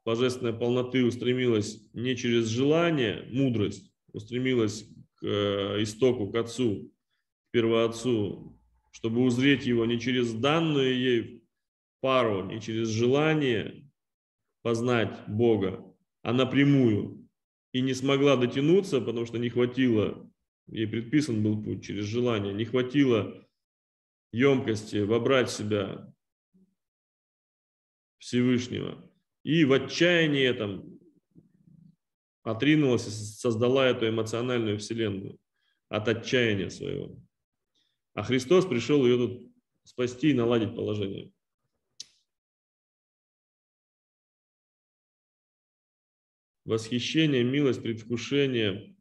божественной полноты устремилась не через желание, мудрость, устремилась к э, истоку, к Отцу, к Первоотцу, чтобы узреть Его не через данную ей пару, не через желание познать Бога, а напрямую. И не смогла дотянуться, потому что не хватило, ей предписан был путь через желание, не хватило емкости вобрать в себя Всевышнего и в отчаянии этом отринулась и создала эту эмоциональную вселенную от отчаяния своего. А Христос пришел ее тут спасти и наладить положение. Восхищение, милость, предвкушение,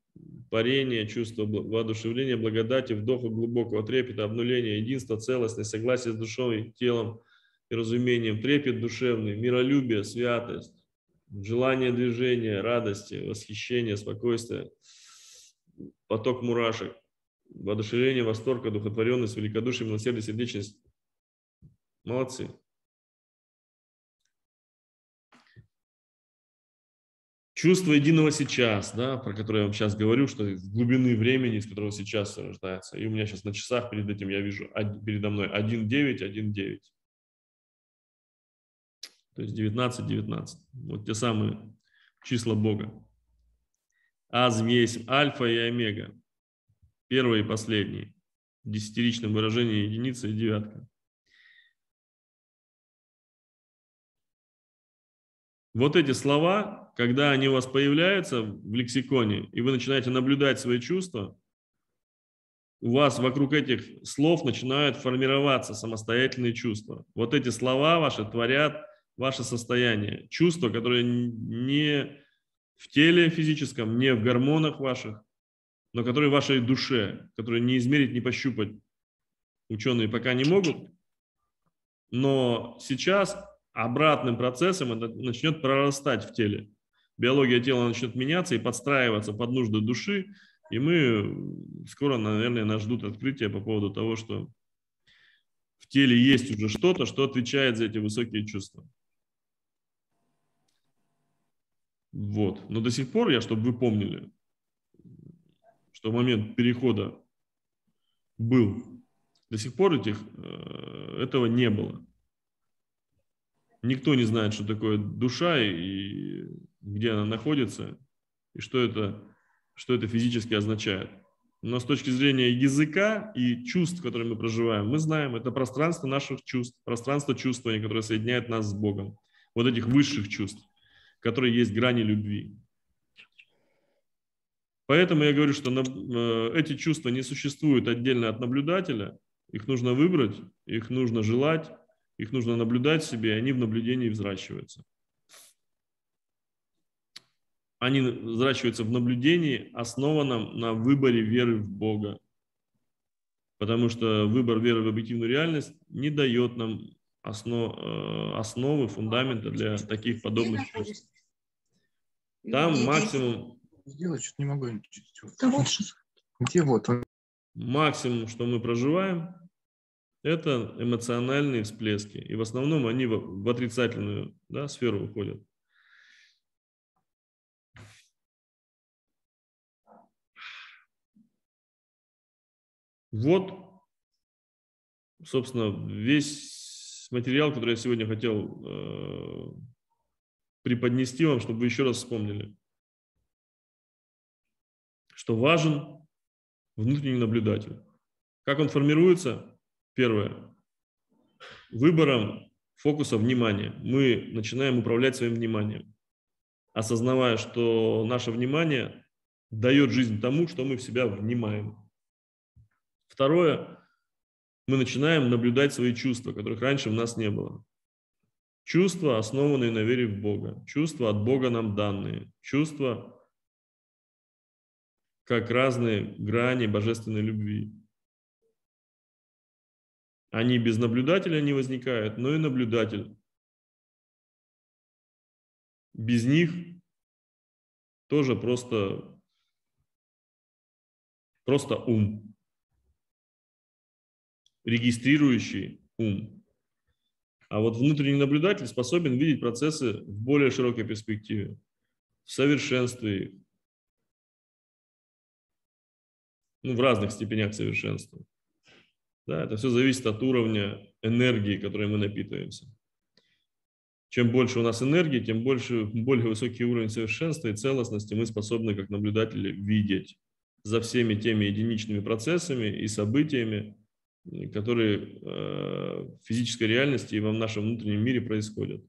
парение, чувство воодушевления, благодати, вдоха глубокого трепета, обнуления, единства, целостность, согласие с душой и телом – и разумением, трепет душевный, миролюбие, святость, желание движения, радости, восхищения, спокойствия, поток мурашек, воодушевление, восторг, одухотворенность, великодушие, милосердие, сердечность. Молодцы. Чувство единого сейчас, да, про которое я вам сейчас говорю, что из глубины времени, из которого сейчас рождается. И у меня сейчас на часах перед этим я вижу передо мной 1.9, 1.9. То есть 19, 19. Вот те самые числа Бога. Аз есть альфа и омега. Первый и последний. В десятиричном выражении единица и девятка. Вот эти слова, когда они у вас появляются в лексиконе, и вы начинаете наблюдать свои чувства, у вас вокруг этих слов начинают формироваться самостоятельные чувства. Вот эти слова ваши творят ваше состояние, чувства, которые не в теле физическом, не в гормонах ваших, но которые в вашей душе, которые не измерить, не пощупать ученые пока не могут. Но сейчас обратным процессом это начнет прорастать в теле. Биология тела начнет меняться и подстраиваться под нужды души, и мы скоро, наверное, нас ждут открытия по поводу того, что в теле есть уже что-то, что отвечает за эти высокие чувства. Вот. Но до сих пор я, чтобы вы помнили, что момент перехода был, до сих пор этих, э, этого не было. Никто не знает, что такое душа и где она находится, и что это, что это физически означает. Но с точки зрения языка и чувств, которые мы проживаем, мы знаем, это пространство наших чувств, пространство чувствования, которое соединяет нас с Богом. Вот этих высших чувств которой есть грани любви. Поэтому я говорю, что э, эти чувства не существуют отдельно от наблюдателя, их нужно выбрать, их нужно желать, их нужно наблюдать себе, и они в наблюдении взращиваются. Они взращиваются в наблюдении, основанном на выборе веры в Бога. Потому что выбор веры в объективную реальность не дает нам основ, э, основы, фундамента для таких подобных чувств. Там максимум... Сделать что-то не могу. Где вот он? Максимум, что мы проживаем, это эмоциональные всплески. И в основном они в, в отрицательную да, сферу уходят. Вот, собственно, весь материал, который я сегодня хотел э, преподнести вам, чтобы вы еще раз вспомнили, что важен внутренний наблюдатель. Как он формируется? Первое. Выбором фокуса внимания. Мы начинаем управлять своим вниманием, осознавая, что наше внимание дает жизнь тому, что мы в себя внимаем. Второе, мы начинаем наблюдать свои чувства, которых раньше у нас не было. Чувства, основанные на вере в Бога. Чувства от Бога нам данные. Чувства как разные грани божественной любви. Они без наблюдателя не возникают, но и наблюдатель. Без них тоже просто, просто ум регистрирующий ум. А вот внутренний наблюдатель способен видеть процессы в более широкой перспективе, в совершенстве их, ну, в разных степенях совершенства. Да, это все зависит от уровня энергии, которой мы напитываемся. Чем больше у нас энергии, тем больше, более высокий уровень совершенства и целостности мы способны, как наблюдатели, видеть за всеми теми единичными процессами и событиями, которые э, в физической реальности и в нашем внутреннем мире происходят.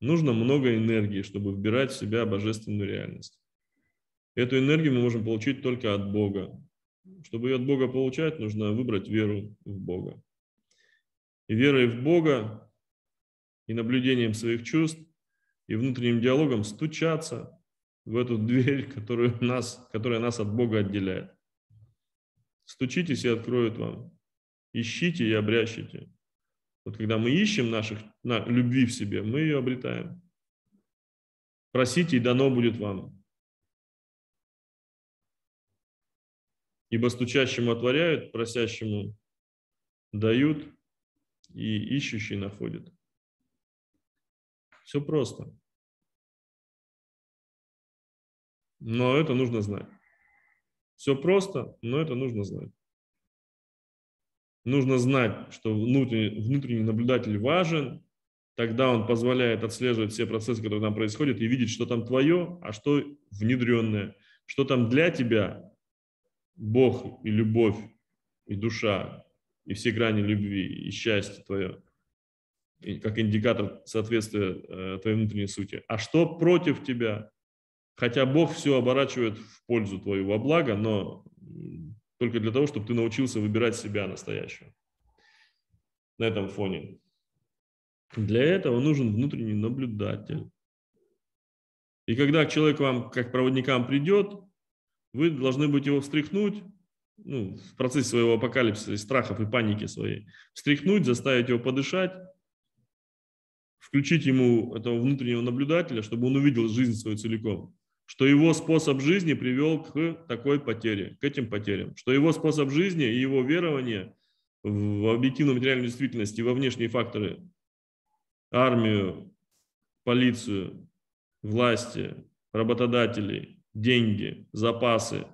Нужно много энергии, чтобы вбирать в себя божественную реальность. Эту энергию мы можем получить только от Бога. Чтобы ее от Бога получать, нужно выбрать веру в Бога. И верой в Бога, и наблюдением своих чувств, и внутренним диалогом стучаться в эту дверь, которую нас, которая нас от Бога отделяет. Стучитесь и откроют вам. Ищите и обрящите. Вот когда мы ищем наших, на, любви в себе, мы ее обретаем. Просите, и дано будет вам. Ибо стучащему отворяют, просящему дают, и ищущий находит. Все просто. Но это нужно знать. Все просто, но это нужно знать. Нужно знать, что внутренний, внутренний наблюдатель важен, тогда он позволяет отслеживать все процессы, которые там происходят, и видеть, что там твое, а что внедренное, что там для тебя Бог и любовь, и душа, и все грани любви, и счастье твое, и как индикатор соответствия э, твоей внутренней сути. А что против тебя, Хотя Бог все оборачивает в пользу твою, во благо, но только для того, чтобы ты научился выбирать себя настоящего на этом фоне. Для этого нужен внутренний наблюдатель. И когда человек вам, как проводникам, придет, вы должны будете его встряхнуть, ну, в процессе своего апокалипсиса, страхов и паники своей, встряхнуть, заставить его подышать, включить ему этого внутреннего наблюдателя, чтобы он увидел жизнь свою целиком что его способ жизни привел к такой потере, к этим потерям, что его способ жизни и его верование в объективную материальную действительность и во внешние факторы, армию, полицию, власти, работодателей, деньги, запасы,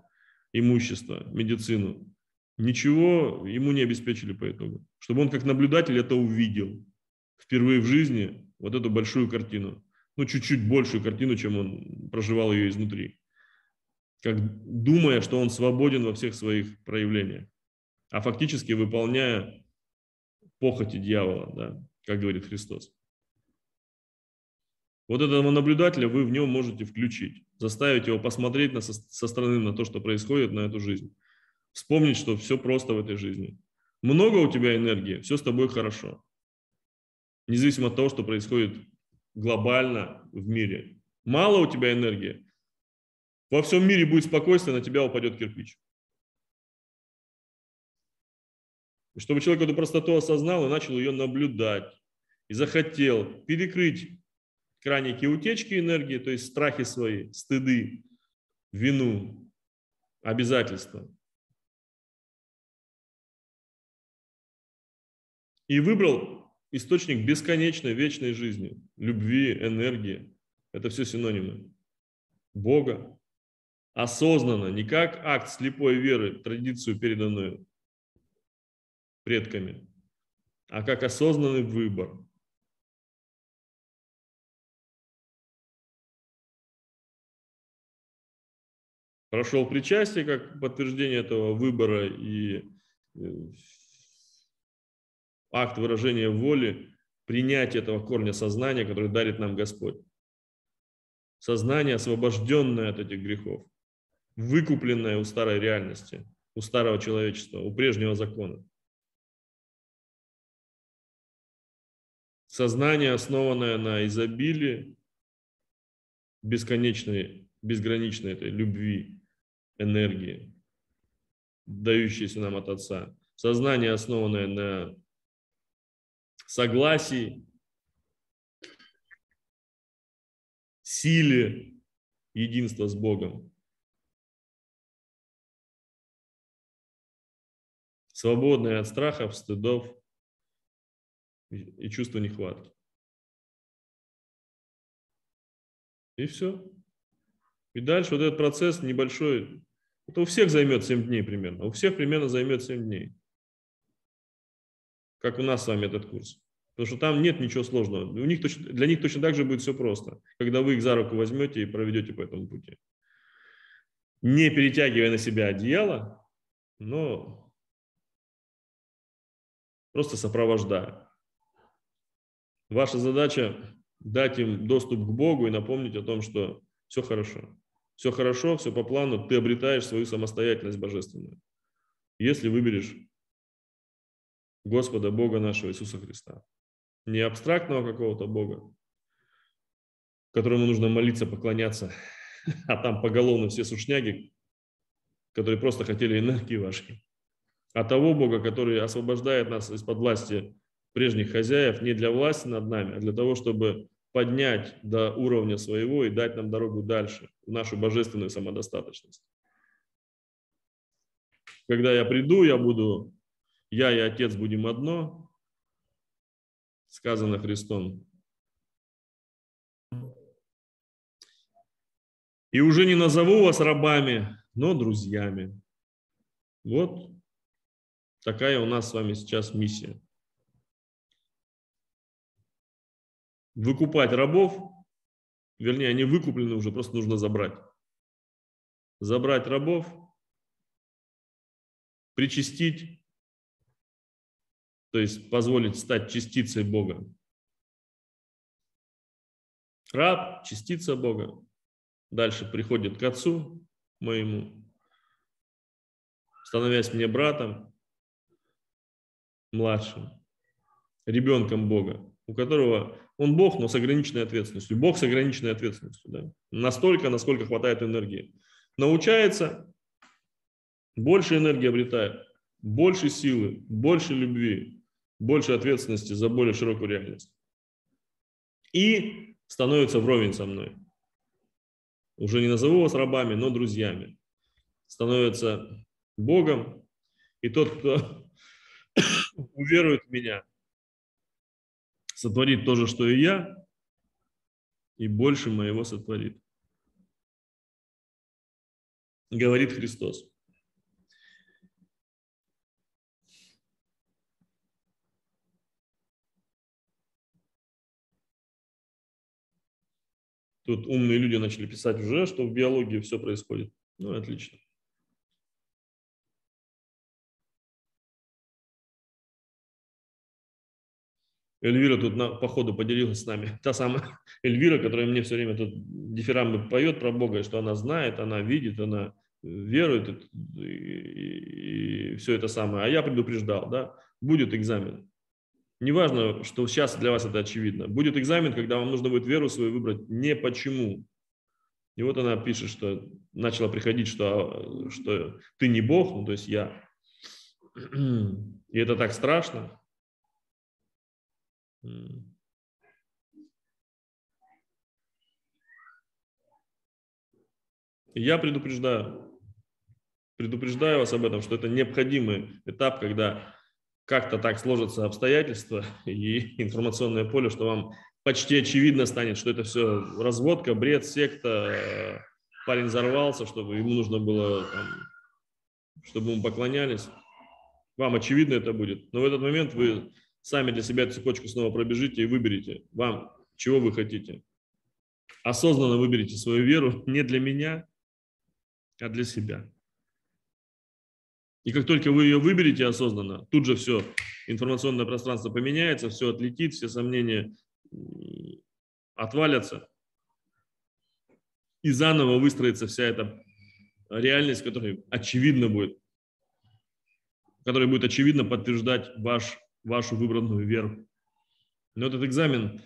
имущество, медицину, ничего ему не обеспечили по итогу. Чтобы он как наблюдатель это увидел впервые в жизни, вот эту большую картину ну, чуть-чуть большую картину, чем он проживал ее изнутри. Как думая, что он свободен во всех своих проявлениях, а фактически выполняя похоти дьявола, да, как говорит Христос. Вот этого наблюдателя вы в нем можете включить, заставить его посмотреть на, со стороны на то, что происходит, на эту жизнь. Вспомнить, что все просто в этой жизни. Много у тебя энергии, все с тобой хорошо. Независимо от того, что происходит глобально в мире. Мало у тебя энергии. Во всем мире будет спокойствие, на тебя упадет кирпич. И чтобы человек эту простоту осознал и начал ее наблюдать. И захотел перекрыть краники утечки энергии, то есть страхи свои, стыды, вину, обязательства. И выбрал источник бесконечной, вечной жизни, любви, энергии. Это все синонимы. Бога. Осознанно, не как акт слепой веры, традицию, переданную предками, а как осознанный выбор. Прошел причастие как подтверждение этого выбора и э, акт выражения воли, принятия этого корня сознания, который дарит нам Господь. Сознание, освобожденное от этих грехов, выкупленное у старой реальности, у старого человечества, у прежнего закона. Сознание, основанное на изобилии, бесконечной, безграничной этой любви, энергии, дающейся нам от Отца. Сознание, основанное на согласии, силе единства с Богом. Свободное от страхов, стыдов и чувства нехватки. И все. И дальше вот этот процесс небольшой, это у всех займет 7 дней примерно. У всех примерно займет 7 дней как у нас с вами этот курс. Потому что там нет ничего сложного. У них точно, для них точно так же будет все просто, когда вы их за руку возьмете и проведете по этому пути. Не перетягивая на себя одеяло, но просто сопровождая. Ваша задача дать им доступ к Богу и напомнить о том, что все хорошо. Все хорошо, все по плану, ты обретаешь свою самостоятельность божественную. Если выберешь Господа Бога нашего Иисуса Христа. Не абстрактного какого-то Бога, которому нужно молиться, поклоняться, а там поголовно все сушняги, которые просто хотели энергии вашей. А того Бога, который освобождает нас из-под власти прежних хозяев не для власти над нами, а для того, чтобы поднять до уровня своего и дать нам дорогу дальше, в нашу божественную самодостаточность. Когда я приду, я буду я и Отец будем одно, сказано Христом. И уже не назову вас рабами, но друзьями. Вот такая у нас с вами сейчас миссия. Выкупать рабов, вернее, они выкуплены уже, просто нужно забрать. Забрать рабов, причастить то есть позволить стать частицей Бога. Раб – частица Бога. Дальше приходит к Отцу моему, становясь мне братом, младшим, ребенком Бога, у которого он Бог, но с ограниченной ответственностью. Бог с ограниченной ответственностью. Да? Настолько, насколько хватает энергии. Научается, больше энергии обретает, больше силы, больше любви, больше ответственности за более широкую реальность. И становится вровень со мной. Уже не назову вас рабами, но друзьями. Становится Богом. И тот, кто уверует в меня, сотворит то же, что и я, и больше моего сотворит. Говорит Христос. Тут умные люди начали писать уже, что в биологии все происходит. Ну, отлично. Эльвира тут на, по ходу поделилась с нами. Та самая Эльвира, которая мне все время тут дифирамбы поет про Бога, что она знает, она видит, она верует и, и, и все это самое. А я предупреждал, да, будет экзамен. Неважно, что сейчас для вас это очевидно. Будет экзамен, когда вам нужно будет веру свою выбрать не почему. И вот она пишет, что начала приходить, что, что ты не Бог, ну то есть я. И это так страшно. Я предупреждаю, предупреждаю вас об этом, что это необходимый этап, когда как-то так сложатся обстоятельства и информационное поле, что вам почти очевидно станет, что это все разводка, бред, секта, парень взорвался, чтобы ему нужно было, там, чтобы ему поклонялись. Вам очевидно это будет. Но в этот момент вы сами для себя эту цепочку снова пробежите и выберите, вам чего вы хотите. Осознанно выберите свою веру не для меня, а для себя. И как только вы ее выберете осознанно, тут же все, информационное пространство поменяется, все отлетит, все сомнения отвалятся. И заново выстроится вся эта реальность, которая очевидно будет, которая будет очевидно подтверждать ваш, вашу выбранную веру. Но этот экзамен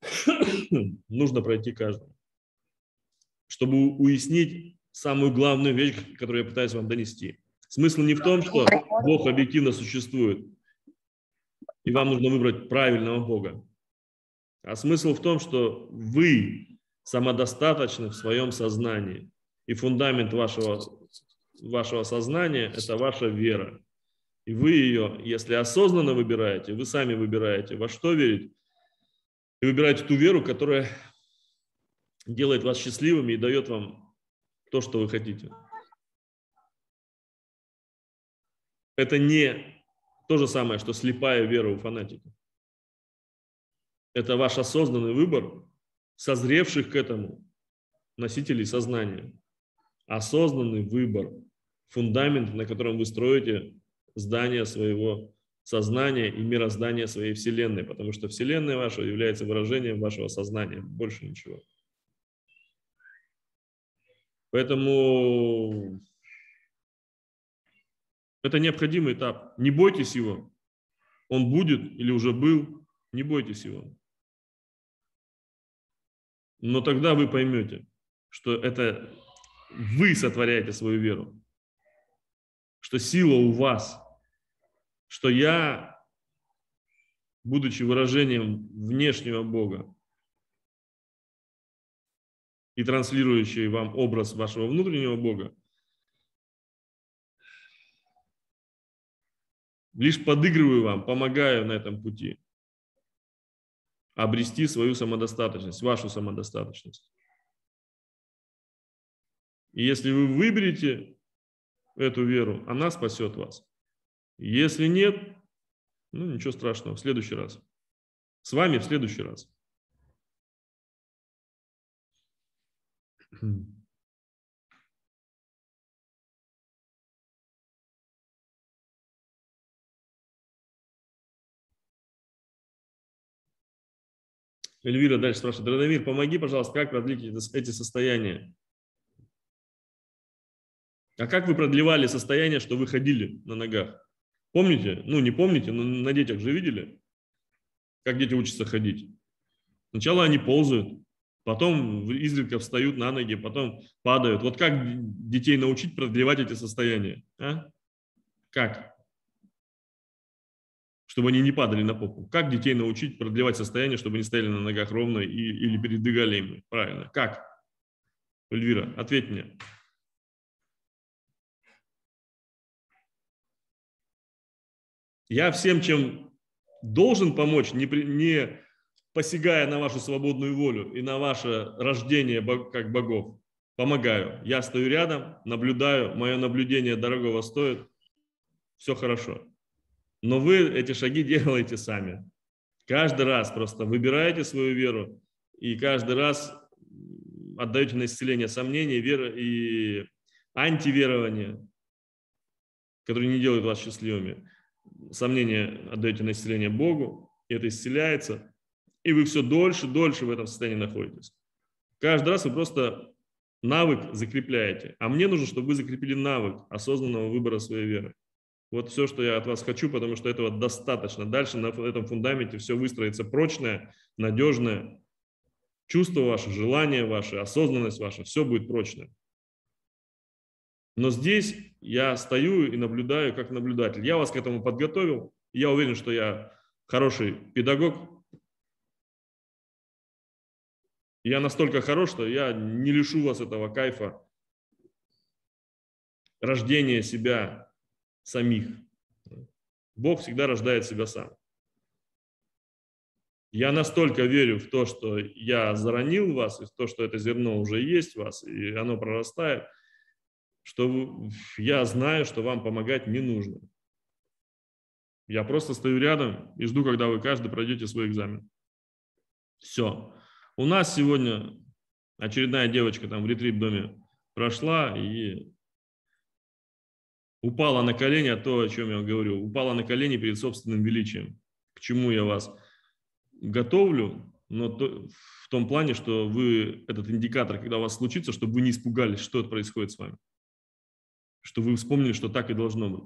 нужно пройти каждому, чтобы уяснить самую главную вещь, которую я пытаюсь вам донести. Смысл не в том, что Бог объективно существует, и вам нужно выбрать правильного Бога. А смысл в том, что вы самодостаточны в своем сознании. И фундамент вашего, вашего сознания – это ваша вера. И вы ее, если осознанно выбираете, вы сами выбираете, во что верить, и выбираете ту веру, которая делает вас счастливыми и дает вам то, что вы хотите. Это не то же самое, что слепая вера у фанатиков. Это ваш осознанный выбор созревших к этому носителей сознания. Осознанный выбор, фундамент, на котором вы строите здание своего сознания и мироздания своей Вселенной, потому что Вселенная ваша является выражением вашего сознания, больше ничего. Поэтому это необходимый этап. Не бойтесь его. Он будет или уже был. Не бойтесь его. Но тогда вы поймете, что это вы сотворяете свою веру, что сила у вас, что я, будучи выражением внешнего Бога и транслирующий вам образ вашего внутреннего Бога, лишь подыгрываю вам, помогаю на этом пути обрести свою самодостаточность, вашу самодостаточность. И если вы выберете эту веру, она спасет вас. Если нет, ну ничего страшного, в следующий раз. С вами в следующий раз. Эльвира дальше спрашивает. Радомир, помоги, пожалуйста, как продлить эти состояния? А как вы продлевали состояние, что вы ходили на ногах? Помните? Ну, не помните, но на детях же видели, как дети учатся ходить. Сначала они ползают, потом изредка встают на ноги, потом падают. Вот как детей научить продлевать эти состояния? А? Как? Чтобы они не падали на попу. Как детей научить продлевать состояние, чтобы они стояли на ногах ровно и, или передвигали им? Правильно. Как? Эльвира, ответь мне. Я всем, чем должен помочь, не, не посягая на вашу свободную волю и на ваше рождение как богов, помогаю. Я стою рядом, наблюдаю, мое наблюдение дорогого стоит, все хорошо. Но вы эти шаги делаете сами. Каждый раз просто выбираете свою веру и каждый раз отдаете на исцеление сомнений, веры и антиверования, которые не делают вас счастливыми. Сомнения отдаете на исцеление Богу, и это исцеляется, и вы все дольше, дольше в этом состоянии находитесь. Каждый раз вы просто навык закрепляете. А мне нужно, чтобы вы закрепили навык осознанного выбора своей веры. Вот все, что я от вас хочу, потому что этого достаточно. Дальше на этом фундаменте все выстроится прочное, надежное. Чувство ваше, желание ваше, осознанность ваша, все будет прочное. Но здесь я стою и наблюдаю как наблюдатель. Я вас к этому подготовил. Я уверен, что я хороший педагог. Я настолько хорош, что я не лишу вас этого кайфа рождения себя самих. Бог всегда рождает себя сам. Я настолько верю в то, что я заронил вас, и в то, что это зерно уже есть в вас, и оно прорастает, что я знаю, что вам помогать не нужно. Я просто стою рядом и жду, когда вы каждый пройдете свой экзамен. Все. У нас сегодня очередная девочка там в ретрит-доме прошла и упала на колени, а то, о чем я говорю, упала на колени перед собственным величием. К чему я вас готовлю, но то, в том плане, что вы этот индикатор, когда у вас случится, чтобы вы не испугались, что это происходит с вами. Что вы вспомнили, что так и должно быть.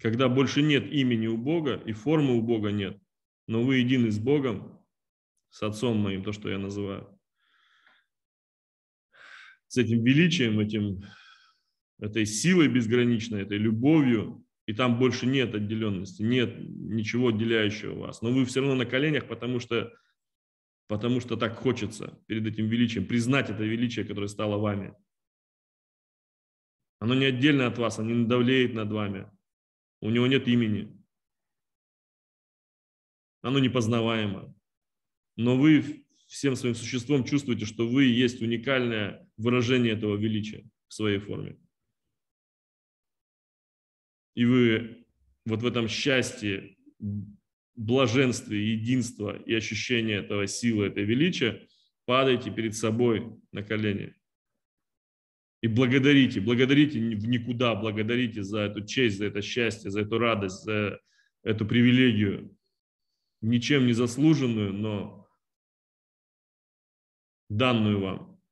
Когда больше нет имени у Бога и формы у Бога нет, но вы едины с Богом, с Отцом моим, то, что я называю, с этим величием, этим этой силой безграничной, этой любовью, и там больше нет отделенности, нет ничего отделяющего вас. Но вы все равно на коленях, потому что, потому что так хочется перед этим величием, признать это величие, которое стало вами. Оно не отдельно от вас, оно не давлеет над вами. У него нет имени. Оно непознаваемо. Но вы всем своим существом чувствуете, что вы есть уникальное выражение этого величия в своей форме и вы вот в этом счастье, блаженстве, единства и ощущении этого силы, этой величия, падаете перед собой на колени. И благодарите, благодарите в никуда, благодарите за эту честь, за это счастье, за эту радость, за эту привилегию, ничем не заслуженную, но данную вам.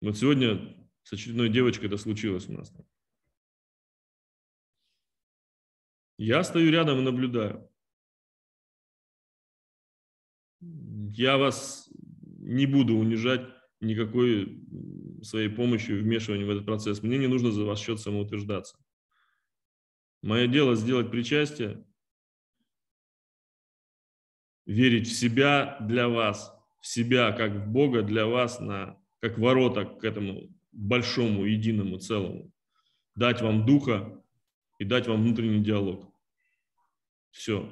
Вот сегодня с очередной девочкой это случилось у нас. Я стою рядом и наблюдаю. Я вас не буду унижать никакой своей помощью, вмешиванием в этот процесс. Мне не нужно за ваш счет самоутверждаться. Мое дело сделать причастие, верить в себя для вас, в себя как в Бога для вас, на, как ворота к этому большому, единому, целому. Дать вам духа, и дать вам внутренний диалог. Все.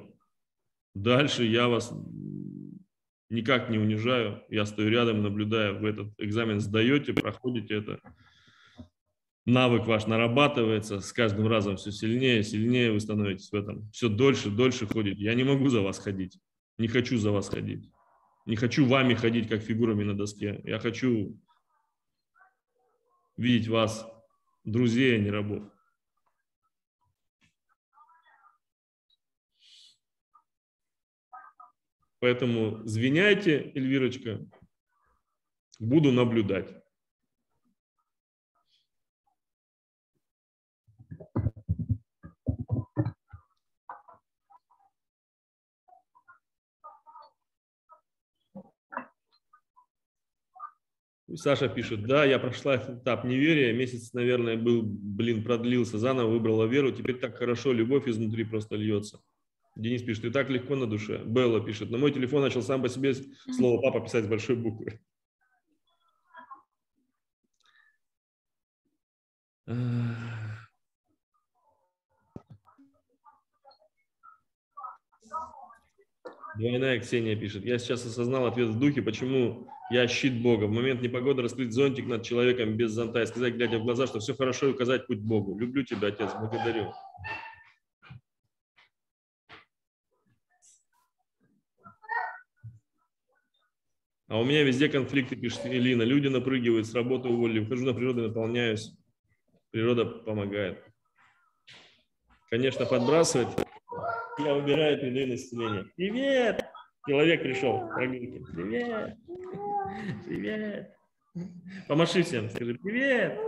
Дальше я вас никак не унижаю. Я стою рядом, наблюдаю, вы этот экзамен сдаете, проходите это. Навык ваш нарабатывается, с каждым разом все сильнее, сильнее вы становитесь в этом. Все дольше, дольше ходите. Я не могу за вас ходить. Не хочу за вас ходить. Не хочу вами ходить, как фигурами на доске. Я хочу видеть вас друзей, а не рабов. Поэтому звеняйте, Эльвирочка, буду наблюдать. Саша пишет, да, я прошла этап неверия, месяц, наверное, был, блин, продлился, заново выбрала веру, теперь так хорошо, любовь изнутри просто льется. Денис пишет, и так легко на душе. Белла пишет, на мой телефон начал сам по себе слово папа писать с большой буквы. Двойная Ксения пишет. Я сейчас осознал ответ в духе, почему я щит Бога. В момент непогоды раскрыть зонтик над человеком без зонта и сказать, глядя в глаза, что все хорошо и указать путь Богу. Люблю тебя, Отец, благодарю. А у меня везде конфликты, пишет Элина. Люди напрыгивают, с работы уволили, вхожу на природу, наполняюсь. Природа помогает. Конечно, подбрасывает. Я убираю, передаю население. Привет! Человек пришел. Привет! Привет! Помаши всем, скажи привет!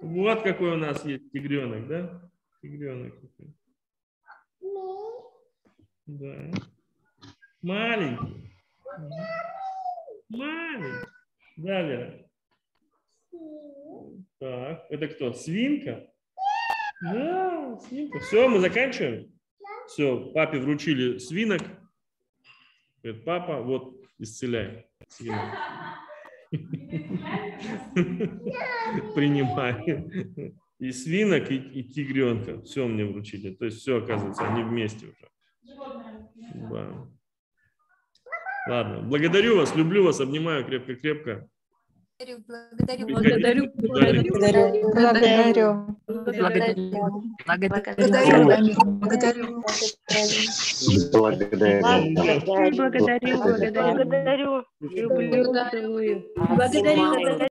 Вот какой у нас есть тигренок, да? Тигренок. Да. Маленький. Маленький. Да, Вера? Так, это кто? Свинка? Да, свинка. Все, мы заканчиваем? Все, папе вручили свинок. Говорит, папа, вот, исцеляй свинок. Принимай. И свинок, и, и тигренка. Все мне вручили. То есть все, оказывается, они вместе уже. Да. Ладно, благодарю вас, люблю вас, обнимаю крепко-крепко. Благодарю, Благодарю. благодарю, Благодарю. благодарю, Благодарю. благодарю, благодарю. Благодарю. Благодарю, благодарю.